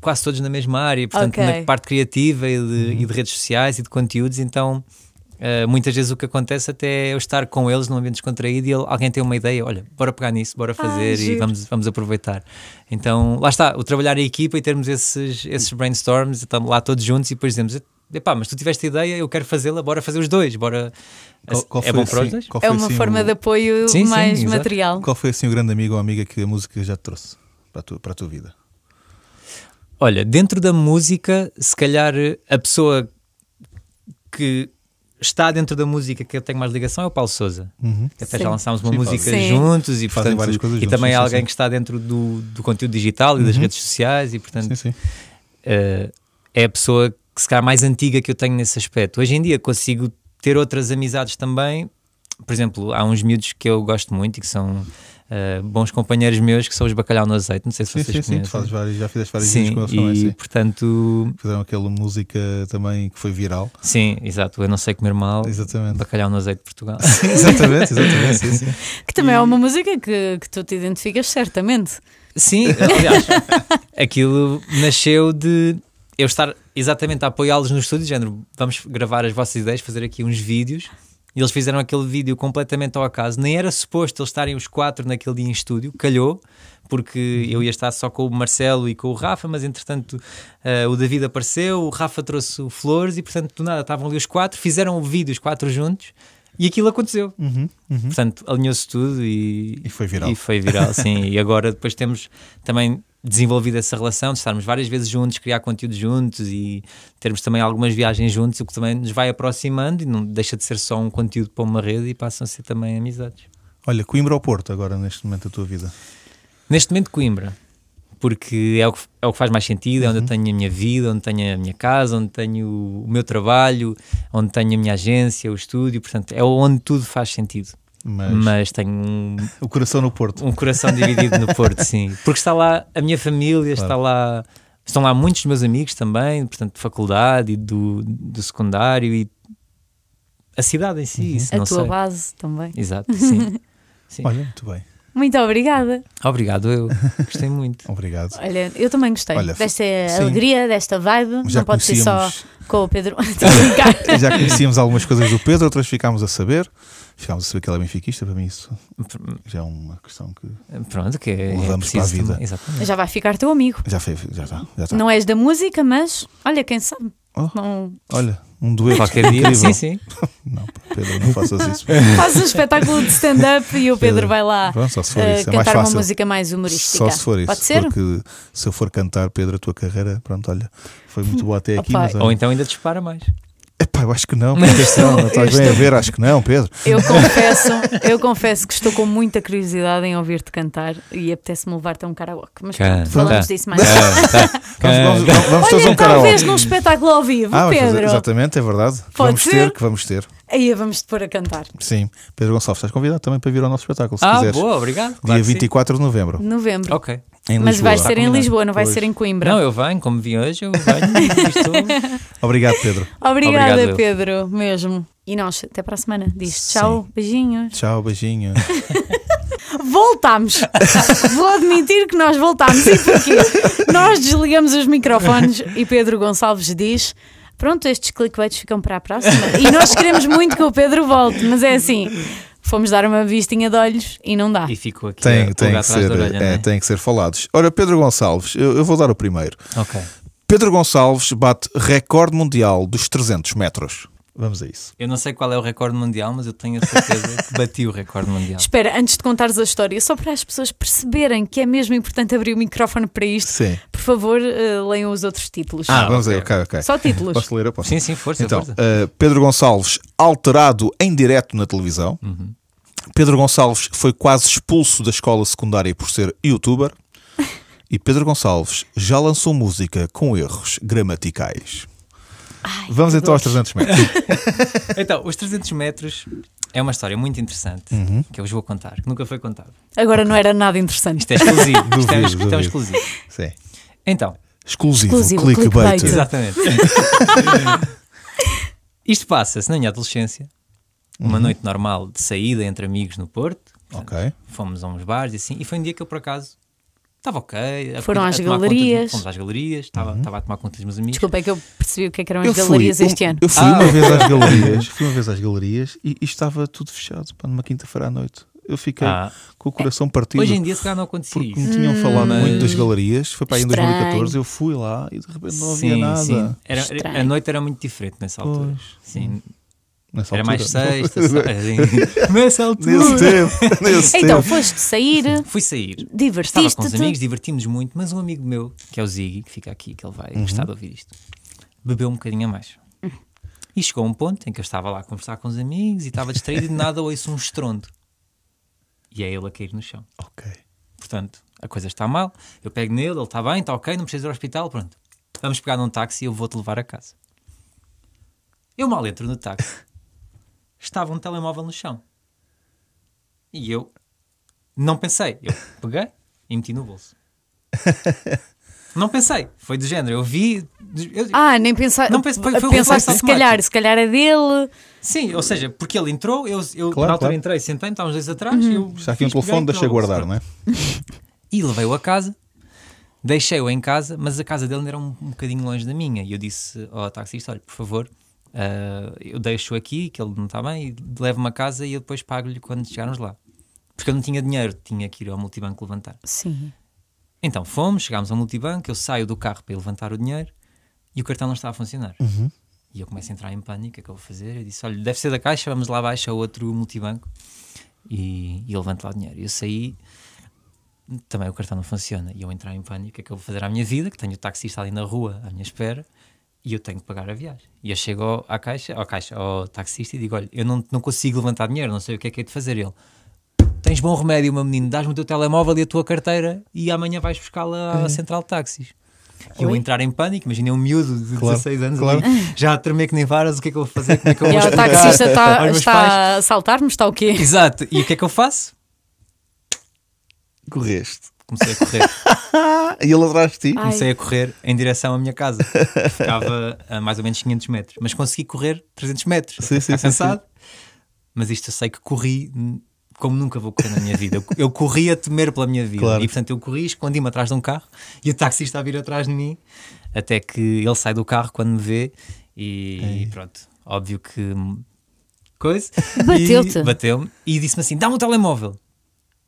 quase todos na mesma área, portanto, Ok. na parte criativa e de, e de redes sociais e de conteúdos, então. uh, muitas vezes o que acontece até é eu estar com eles num ambiente descontraído e ele- alguém tem uma ideia, olha, bora pegar nisso, bora fazer e giro. vamos, vamos aproveitar. Então, lá está, o trabalhar em equipa e termos esses, esses brainstorms, estamos lá todos juntos e depois dizemos, epá, mas tu tiveste a ideia, eu quero fazê-la, bora fazer os dois, bora. Qual- qual é bom para os assim- dois? qual É uma assim forma o- de apoio Sim, sim, mais exato. material. Qual foi assim o grande amigo ou amiga que a música já te trouxe para a tua, para a tua vida? Olha, dentro da música, se calhar a pessoa que está dentro da música que eu tenho mais ligação é o Paulo Souza. Que até Sim. já lançámos uma Sim, música fazem- juntos e, Fazem portanto, várias coisas e juntos, também sim, é sim, alguém sim. que está dentro do, do conteúdo digital e das redes sociais e, portanto, Sim, sim. eh, é a pessoa que se calhar mais antiga que eu tenho nesse aspecto. Hoje em dia consigo ter outras amizades também. Por exemplo, há uns miúdos que eu gosto muito e que são eh, bons companheiros meus, que são os Bacalhau no Azeite. Não sei se Sim, vocês sim, sim. Tu conhecem. fazes vários, já fizeste vários Sim, vídeos com eles também, e sim. portanto, Fizeram aquela música também que foi viral. sim, exato. Eu não sei comer mal. Exatamente. Bacalhau no azeite de Portugal. exatamente, exatamente. Sim, sim. Que também é uma música que, que tu te identificas certamente. Sim, aliás, aquilo nasceu de eu estar exatamente a apoiá-los no estúdio, de género, vamos gravar as vossas ideias, fazer aqui uns vídeos. E eles fizeram aquele vídeo completamente ao acaso. Nem era suposto eles estarem os quatro naquele dia em estúdio, calhou, porque eu ia estar só com o Marcelo e com o Rafa, mas entretanto eh, o David apareceu, o Rafa trouxe flores e portanto do nada estavam ali os quatro, fizeram o vídeo os quatro juntos e aquilo aconteceu. Uhum, uhum. Portanto, alinhou-se tudo e, E foi viral. E foi viral, sim. e agora depois temos também desenvolvido essa relação de estarmos várias vezes juntos, criar conteúdo juntos e termos também algumas viagens juntos, o que também nos vai aproximando e não deixa de ser só um conteúdo para uma rede e passam a ser também amizades. Olha, Coimbra ou Porto agora neste momento da tua vida? Neste momento, Coimbra. Porque é o, que, é o que faz mais sentido, é onde eu tenho a minha vida, onde tenho a minha casa, onde tenho o meu trabalho, onde tenho a minha agência, o estúdio, portanto, é onde tudo faz sentido. Mas, Mas tenho um, o coração no Porto. um coração dividido no Porto, sim. Porque está lá a minha família, está lá. Estão lá muitos dos meus amigos também, portanto, de faculdade e do, do secundário e a cidade em si, isso a não tua sei. base também. Exato, sim. sim. Olha, muito bem. Muito obrigada. Obrigado, eu gostei muito. Obrigado. Olha, eu também gostei Olha, desta sim. alegria, desta vibe. Já não pode ser só conhecíamos- com o Pedro. Já conhecíamos algumas coisas do Pedro, outras ficámos a saber. Ficámos a saber que ele é benfiquista, para mim isso já é uma questão que Pronto, que é, é Levamos para a vida. também- Exatamente. Já vai ficar teu amigo. já foi, já está. Já está. Não és da música, mas olha, quem sabe? Oh. Não... Olha, um dueto. Qualquer dia, sim, sim. Não, Pedro, não faças isso. Faz um espetáculo de stand-up e o Pedro vai lá Pronto, só se for eh, isso, é mais cantar uma música mais humorística. Só se for isso. Pode ser? Porque se eu for cantar, Pedro, a tua carreira, pronto, olha, foi muito boa até aqui, mas Ou então ainda dispara mais. Epá, eu acho que não. Pedro, não, estás bem a ver, acho que não, Pedro. Eu confesso, eu confesso que estou com muita curiosidade em ouvir-te cantar e apetece-me levar-te a um karaoke. Mas pronto, falamos disso mais. Vamos, vamos, vamos, vamos todos a Olha, um talvez num espetáculo ao vivo, Ah, vamos fazer- Pedro. exatamente, é verdade. Pode vamos ser? ter, que vamos ter. Aí vamos-te pôr a cantar. Sim, Pedro Gonçalves, estás convidado também para vir ao nosso espetáculo, se Ah, quiseres. boa, obrigado. Dia Claro que sim. 24 de novembro, Novembro. Ok. Em Mas Lisboa. vai ser em. Lisboa, não vai Pois. ser em Coimbra. Não, eu venho, como vim hoje, eu venho estou. Obrigado, Pedro. Obrigada, Obrigado, eu. Pedro, mesmo. E nós, até para a semana. Diz tchau, beijinhos. Tchau, beijinho. Voltámos! Vou admitir que nós voltámos. E porquê? Nós desligamos os microfones e Pedro Gonçalves diz: Pronto, estes clickbaits ficam para a próxima. E nós queremos muito que o Pedro volte, mas é assim. Fomos dar uma vistinha de olhos e não dá. E fico aqui Tem, a tem, que atrás ser, da orelha, é, é? tem que ser falados. Ora, Pedro Gonçalves, eu, eu vou dar o primeiro. Ok. Pedro Gonçalves bate recorde mundial dos 300 metros. Vamos a isso. Eu não sei qual é o recorde mundial, mas eu tenho a certeza que bati o recorde mundial. Espera, antes de contares a história, só para as pessoas perceberem que é mesmo importante abrir o microfone para isto, Sim. por favor, eh, leiam os outros títulos. Ah, vamos ok. aí, ok, ok. Só títulos. Posso ler? Eu posso. Sim, sim, força, Então, força. uh, Pedro Gonçalves alterado em direto na televisão. Uhum. Pedro Gonçalves foi quase expulso da escola secundária por ser youtuber. E Pedro Gonçalves já lançou música com erros gramaticais. Ai, Vamos então aos dor. 300 metros. Então, os 300 metros é uma história muito interessante Uhum. que eu vos vou contar, que nunca foi contado. Agora não era nada interessante. Isto é exclusivo. isto é, Duvido, isto é um duvido. exclusivo. Sim. Então, Exclusivo, Exclusivo, clickbait. clickbait. exatamente. Isto passa-se na minha adolescência, uma Uhum. noite normal de saída entre amigos no Porto. Ok. Fomos a uns bares e assim, e foi um dia que eu por acaso estava ok. a- Foram a às galerias. fomos às galerias, estava, Uhum. estava a tomar conta dos meus amigos. Desculpa, é que eu percebi o que, é que eram as Eu fui, galerias um- este ano. eu fui Ah, uma ok. vez às galerias, fui uma vez às galerias e, e estava tudo fechado pá, numa quinta-feira à noite. eu fiquei Ah. com o coração partido. Hoje em dia, se calhar não acontecia porque me tinham falado Mas- muito das galerias. Foi para aí em Estranho. 2014. Eu fui lá e de repente não havia Sim, nada. sim. Era, a noite era muito diferente nessa altura. Sim. Nessa Era altura. mais sexta, assim. nessa altura. Nesse tempo. Nesse Então, tempo. foste sair, Fui sair. Estava com os amigos, divertimos muito, mas um amigo meu, que é o Ziggy, que fica aqui, que ele vai gostar de ouvir isto, bebeu um bocadinho a mais. E chegou a um ponto em que eu estava lá a conversar com os amigos e estava distraído e de nada ouço um estrondo. E é ele a cair no chão. Ok. Portanto, a coisa está mal, eu pego nele, ele está bem, está ok, não precisa ir ao hospital, pronto. Vamos pegar num táxi e eu vou-te levar a casa. Eu mal entro no táxi. Estava um telemóvel no chão. E eu não pensei. Eu peguei e meti no bolso. Não pensei. Foi do género. Eu vi. eu- Ah, nem pensar, Não, pense- foi- foi pensaste se calhar, se calhar é dele. Sim, ou seja, porque ele entrou, eu, eu Claro, na altura claro. entrei, sentei-me, estávamos dois atrás. Eu Está aqui um telefone, bolso, guardar, não é? E levei-o a casa, deixei-o em casa, mas a casa dele ainda era um, um bocadinho longe da minha. E eu disse ao taxista: olha, por favor, ah, eu deixo-o aqui, que ele não está bem, e levo-me a casa e eu depois pago-lhe quando chegarmos lá. Porque eu não tinha dinheiro, tinha que ir ao multibanco levantar. Sim. Então fomos, chegámos ao multibanco, eu saio do carro para ir levantar o dinheiro e o cartão não está a funcionar. E eu começo a entrar em pânico, o que é que eu vou fazer? Eu disse, olha, deve ser da caixa, vamos lá abaixo a outro multibanco e, e eu levanto lá o dinheiro. Eu saí, também o cartão não funciona e eu entrar em pânico, o que é que eu vou fazer à minha vida? Que tenho o taxista ali na rua à minha espera e eu tenho que pagar a viagem. E eu chego ao- à caixa, ao, caixa, ao taxista e digo, olha, eu não, não consigo levantar dinheiro, não sei o que é que é de fazer. Ele, tens bom remédio, meu menino, dás-me o teu telemóvel e a tua carteira e amanhã vais buscá-la à central de táxis. E eu entrar em pânico, imaginei um miúdo de Claro, 16 anos claro. ali, já a tremer que nem varas, o que é que eu vou fazer, como é que eu E vou o explicar taxista está, está a assaltar-me, está o quê? Exato, e o que é que eu faço? Correste. Comecei a correr, e ele atrás de ti? Ai. comecei a correr em direção à minha casa, que ficava a mais ou menos 500 metros, mas consegui correr 300 metros, Sim, sim, ficar sim, cansado, mas isto eu sei que corri como nunca vou correr na minha vida. Eu, eu corri a temer pela minha vida. Claro. E portanto eu corri, escondi-me atrás de um carro e o taxista a vir atrás de mim até que ele sai do carro quando me vê e, pronto, óbvio que coisa. Bateu-te. Bateu-me e disse-me assim: dá-me o telemóvel.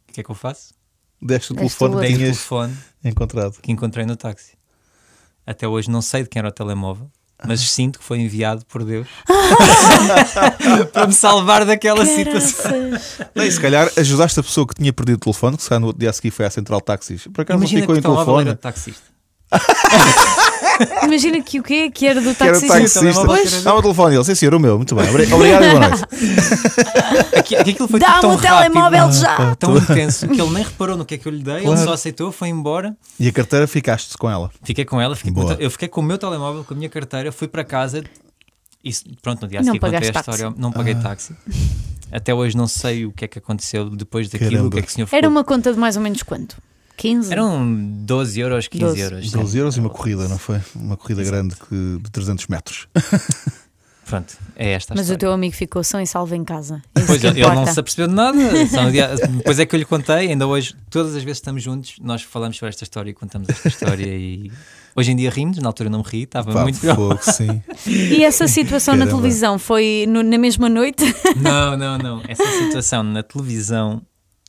O que é que eu faço? Deste o Deste telefone o que o telefone encontrado. que encontrei no táxi. Até hoje não sei de quem era o telemóvel, mas sinto que foi enviado por Deus para me salvar daquela situação. Não, se calhar ajudaste a pessoa que tinha perdido o telefone, que se calhar no dia a seguir foi à central de táxis. Acaso Imagina não que ficou o telefone. era de taxista. Imagina que o quê? Que era do Que era o taxista. taxista. Pois. Dá o telefone ele. Sim, senhor, o meu. Muito bem. Obri- Obrigado e boa noite. Aqui, aqui aquilo foi Dá-me tão o rápido, telemóvel já. tão intenso, que ele nem reparou no que é que eu lhe dei, Claro. ele só aceitou, foi embora. E a carteira ficaste com ela. Fiquei com ela, fiquei com eu fiquei com o meu telemóvel, com a minha carteira, fui para casa e pronto, no dia a seguir contei a táxi. história, não paguei táxi. Até hoje não sei o que é que aconteceu depois daquilo, Caramba. o que é que o senhor ficou. Era uma conta de mais ou menos quanto? 15? Eram 12 euros, 15 12. euros. 12 sim. euros e uma corrida, não foi? Uma corrida grande que- de 300 metros. Pronto, é esta a Mas o história. teu amigo ficou são e salvo em casa. Isso Pois ele, não se apercebeu de nada. Só Depois é que eu lhe contei, ainda hoje, todas as vezes que estamos juntos, nós falamos sobre esta história e contamos esta história e hoje em dia rimos, na altura não me ri, estava Pá, muito fogo, sim. E essa situação na Caramba. televisão foi no- na mesma noite? Não, não, não. Essa situação na televisão,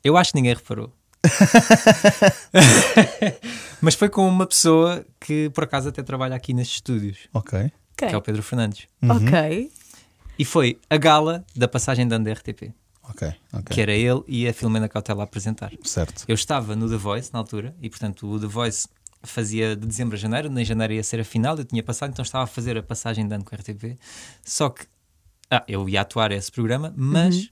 eu acho que ninguém reparou. Mas foi com uma pessoa que por acaso até trabalha aqui nestes estúdios, Ok. que é o. Pedro Fernandes. Ok. E foi a gala da passagem de ano da RTP, Ok. Ok. que era ele e a Filomena Cautela a apresentar. Certo. Eu estava no The Voice na altura e, portanto, o The Voice fazia de dezembro a janeiro, em janeiro ia ser a final, eu tinha passado, então estava a fazer a passagem de ano com a RTP. Só que ah, eu ia atuar a esse programa, mas Uhum.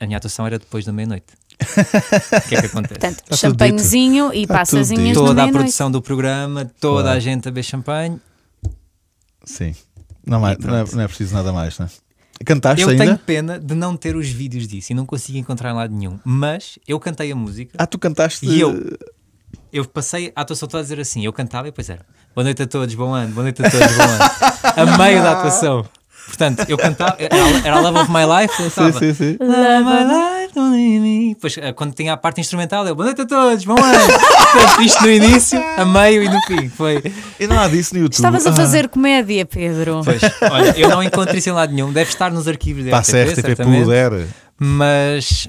a minha atuação era depois da meia-noite. O que é que acontece? Portanto, tudo champanhezinho e Está passazinhas Toda a produção do programa, toda Claro. a gente a beber champanhe. Sim. Não, mais, não, é, não é preciso nada mais, não é? Cantaste Eu ainda? tenho pena de não ter os vídeos disso e não consigo encontrar em lado nenhum. Mas eu cantei a música. Ah, tu cantaste. E eu? Eu passei a atuação toda a dizer assim, eu cantava e depois era Boa noite a todos, bom ano, boa noite a todos, bom ano A meio da atuação Portanto, eu cantava, era, era Love of My Life eu Sim, estava, sim, sim. Love my life, don't leave me Depois, eh, quando tinha a parte instrumental, eu Boa noite a todos, bom ano Portanto, isto no início, a meio e no fim Foi, E não há disso no YouTube. Estavas a Ah, fazer comédia, Pedro. pois, olha, eu não encontro isso em lado nenhum Deve estar nos arquivos da Pá, se a RTP, RTP certamente puder. Mas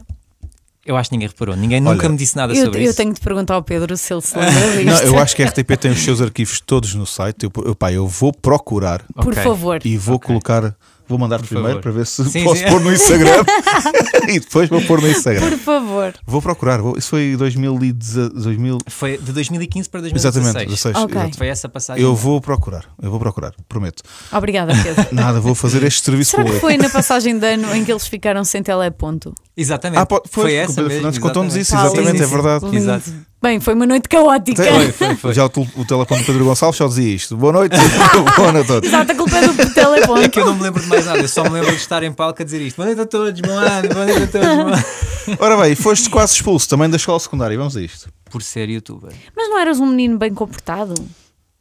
Eu acho que ninguém reparou. Ninguém nunca Olha, me disse nada Eu, sobre eu isso. tenho de perguntar ao Pedro se ele se lembra disto. Não, eu acho que a RTP tem os seus arquivos todos no site. Eu, eu, pá, eu vou procurar Por Ok. favor. e vou colocar. Vou mandar primeiro favor. para ver se Sim, posso sim. pôr no Instagram e depois vou pôr no Instagram. Por favor. Vou procurar. Vou, isso foi 2010, 2000. Foi de 2015 para 2016. Exatamente, 16. Ok. exato. Foi essa passagem. Eu vou procurar. Eu vou procurar, prometo. Obrigada, Pedro. Nada, vou fazer este serviço Será que foi na passagem de ano em que eles ficaram sem teleponto? Exatamente. Ah, foi, foi o essa. Fernandes contou-nos isso, exatamente, lindo. é verdade. Exato. Bem, foi uma noite caótica. Foi, foi, foi. Já o, o telefone do Pedro Gonçalves só dizia isto. Boa noite, boa noite a todos. Exato, a culpa é do teleponto. É que eu não me lembro de mais nada, eu só me lembro de estar em palco a dizer isto. Boa noite a todos, bom ano, boa noite a todos, bom ano. Ora bem, foste quase expulso também da escola secundária. Vamos a isto. Por ser youtuber. Mas não eras um menino bem comportado?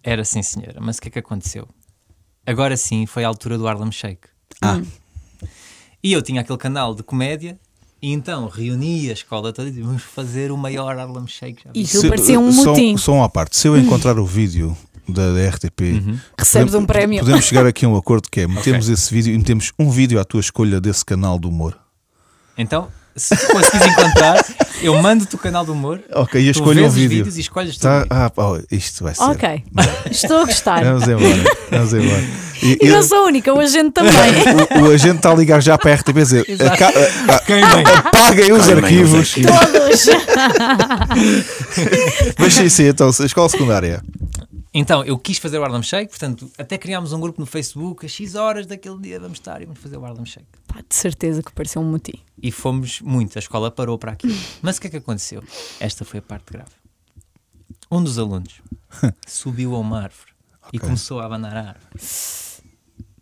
Era sim, senhora. Mas o que é que aconteceu? Agora sim foi a altura do Harlem Shake. Ah. E eu tinha aquele canal de comédia e então reuni a escola toda e disse, vamos fazer o maior Harlem Shake. Já E viste?" aquilo parecia um só, motim. só uma parte. Se eu encontrar o vídeo da, da RTP, Recebes um prémio. podemos chegar aqui a um acordo que é metemos esse vídeo e metemos um vídeo à tua escolha desse canal de humor. Então, se tu conseguires encontrar, eu mando-te o canal do humor. Ok, e eu escolho um vídeo. vídeos e escolhes. Tá, ah, pá, isto vai ser. Ok. Estou a gostar. Vamos embora. Vamos embora. E- E e- não sou a única, o agente também. o, o agente está a ligar já para a RTP a dizer Exato. "Aca- a- apaguem os arquivos. Todos. Mas sim, sim, então, a escola secundária. Então, eu quis fazer o Harlem Shake, portanto, até criámos um grupo no Facebook, a X horas daquele dia vamos estar e vamos fazer o Harlem Shake. Pá, de certeza que pareceu um motim. E fomos muito, a escola parou para aquilo. Mas o que é que aconteceu? Esta foi a parte grave. Um dos alunos subiu a uma árvore e começou a abanar a árvore.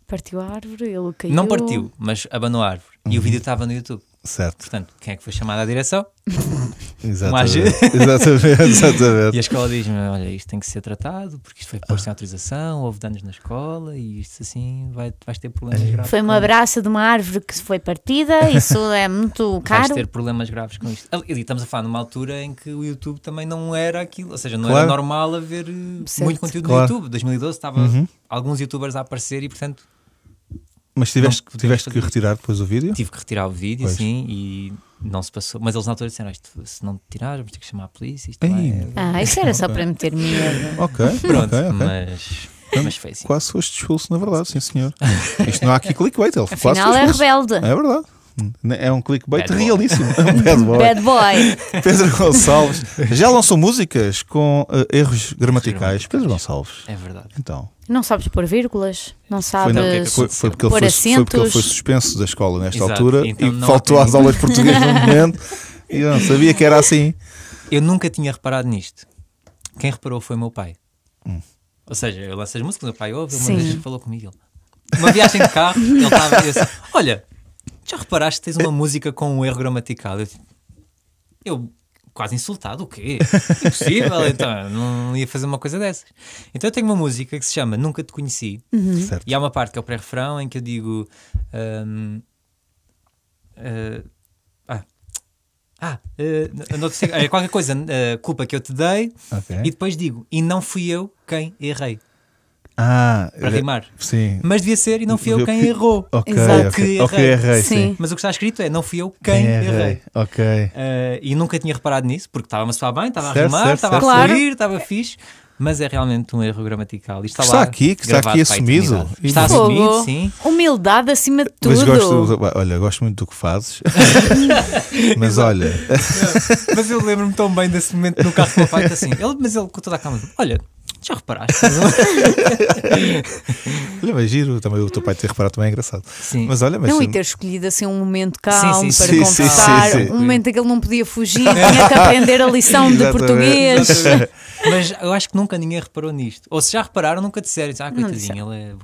Partiu a árvore, ele caiu. Não partiu, mas abanou a árvore. E o vídeo estava no YouTube. Certo. Portanto, quem é que foi chamado à direção? Exatamente. Exatamente. exatamente. E a escola diz-me: Olha, isto tem que ser tratado porque isto foi posto sem autorização, houve danos na escola e isto assim vai, vais ter problemas graves. Foi uma braça de uma árvore que se foi partida, isso é muito Vais caro. ter problemas graves com isto. Ali- E estamos a falar numa altura em que o YouTube também não era aquilo, ou seja, não Claro. era normal haver eh, Certo. muito conteúdo Claro. no YouTube. 2012 estava Uhum. alguns youtubers a aparecer e, portanto, Mas tiveste, Não tiveste que retirar depois o vídeo? tive que retirar o vídeo, Pois. sim, e não se passou. Mas eles na altura disseram: "Isto, se não te tirares, vamos ter que chamar a polícia. Isto vai- Ah, isso era só para meter medo. Ok, Pronto, ok, ok. mas, mas foi assim. Quase foste expulso, na verdade, sim senhor. Isto não há aqui clickbait, ele quase Afinal foi é expulso. rebelde. É verdade. É um clickbait Bad realíssimo. Bad boy. Bad boy. Pedro Gonçalves já lançou músicas com eh, erros gramaticais. Pedro Gonçalves. É verdade. Então, Não sabes pôr vírgulas, não foi, sabes não, que é foi, foi porque ele pôr foi, foi porque ele acentos. foi suspenso da escola nesta Exato. altura Então e não faltou às aulas de português no momento e eu não sabia que era assim. Eu nunca tinha reparado nisto. Quem reparou foi o meu pai. Hum. Ou seja, eu lanço as músicas, o meu pai ouve, uma Sim. vez falou comigo. Uma viagem de carro, ele estava eu disse, Olha, já reparaste que tens uma música com um erro gramatical? Eu, tipo, eu quase insultado, o quê? Impossível, então não ia fazer uma coisa dessas. Então eu tenho uma música que se chama Nunca Te Conheci. Certo. E há uma parte que é o pré-refrão em que eu digo. hum, eh, ah, não sei, é qualquer coisa, eh, culpa que eu te dei, Ok. e depois digo, e não fui eu quem errei, Ah, para rimar. Sim. Mas devia ser, e não fui eu quem que- errou. Ok, Exato. ok. Que Ok, errei. errei, Sim. sim. Mas o que está escrito é, não fui eu quem, errei. Ok. Eh, e nunca tinha reparado nisso, porque estava a soar bem, estava a rimar, estava a fluir, estava fixe. Mas é realmente um erro gramatical. Isto está, Está lá aqui, que está aqui assumido. Está Fogo. assumido, sim. Humildade acima de tudo. Mas gosto, olha, gosto muito do que fazes. mas olha, Mas eu lembro-me tão bem desse momento no carro com o pai, assim, ele, mas ele com toda a calma, olha, já reparaste? olha, mas giro, também o teu pai ter reparado também é engraçado. Sim. Mas olha, mas Não, e ter escolhido assim um momento calmo Sim, sim, para sim, conversar, sim, sim. um momento em que ele não podia fugir, tinha que aprender a lição de português. Mas eu acho que nunca ninguém reparou nisto. Ou se já repararam, nunca disseram, ah, coitadinho, ele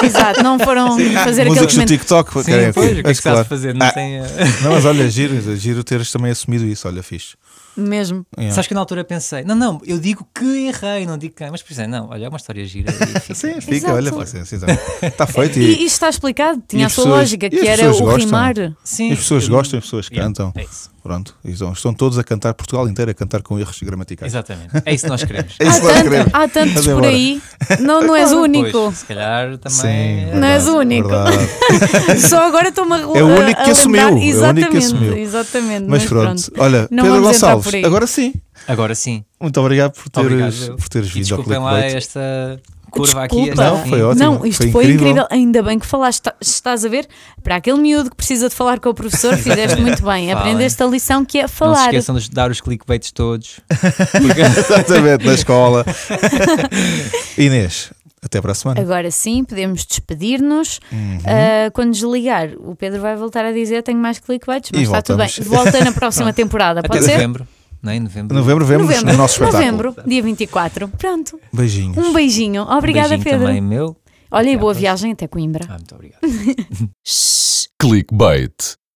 é. Exato, não foram fazer aquele músicos do comentário. TikTok, Sim, querem pois, o que é aqui. que Mas estás a claro. fazer? Não Ah, tem. eh, Não, mas olha, giro, giro teres também assumido isso, olha, fixe. Mesmo. Yeah. Sabes que na altura pensei, não, não, eu digo que errei, não digo quem, mas pensei, não, olha, é uma história gira. fica. Sim, fica, Exato. olha, tá- está feito. E E, isto está explicado, tinha e a sua pessoas- lógica, que era o gostam? rimar. Sim, as pessoas eu- gostam, as pessoas Yeah, cantam. é isso. Pronto. Estão, estão todos a cantar, Portugal inteiro a cantar com erros gramaticais. Exatamente. É isso que nós queremos. É isso há, nós tanto- queremos. há tantos por embora. aí. Não, não és o único. Pois, se calhar também. Sim, é- Não és o verdade, único. verdade. Só agora estou-me a É o único que assumiu, é o único que Exatamente, assumiu. exatamente. Mas pronto, olha, Não Pedro Gonçalves, por aí. agora sim. Agora sim. Muito obrigado por teres, Obrigado. por teres vindo ao desculpem lá esta curva aqui. Desculpa. esta Não, foi ótimo. Não, isto foi foi, incrível. incrível. Ainda bem que falaste. Tá- Estás a ver? Para aquele miúdo que precisa de falar com o professor, fizeste muito bem. Aprendeste a lição que é Não se falar. esqueçam de dar os clickbaits todos. Exatamente, na escola. Inês, até para a semana. Agora sim, podemos despedir-nos. Uhum. Ah, quando desligar, o Pedro vai voltar a dizer: Tenho mais clickbaits, mas E está tudo bem. voltamos. Volta na próxima temporada, Até pode ser? novembro. Não é? Em novembro. Novembro vemos Novembro. no nosso espetáculo. Novembro, dia 24. Pronto. Beijinhos. Um beijinho. Um Obrigada, beijinho Pedro. também meu. Olha, e boa viagem até Coimbra. Ah, muito obrigado. Clickbait.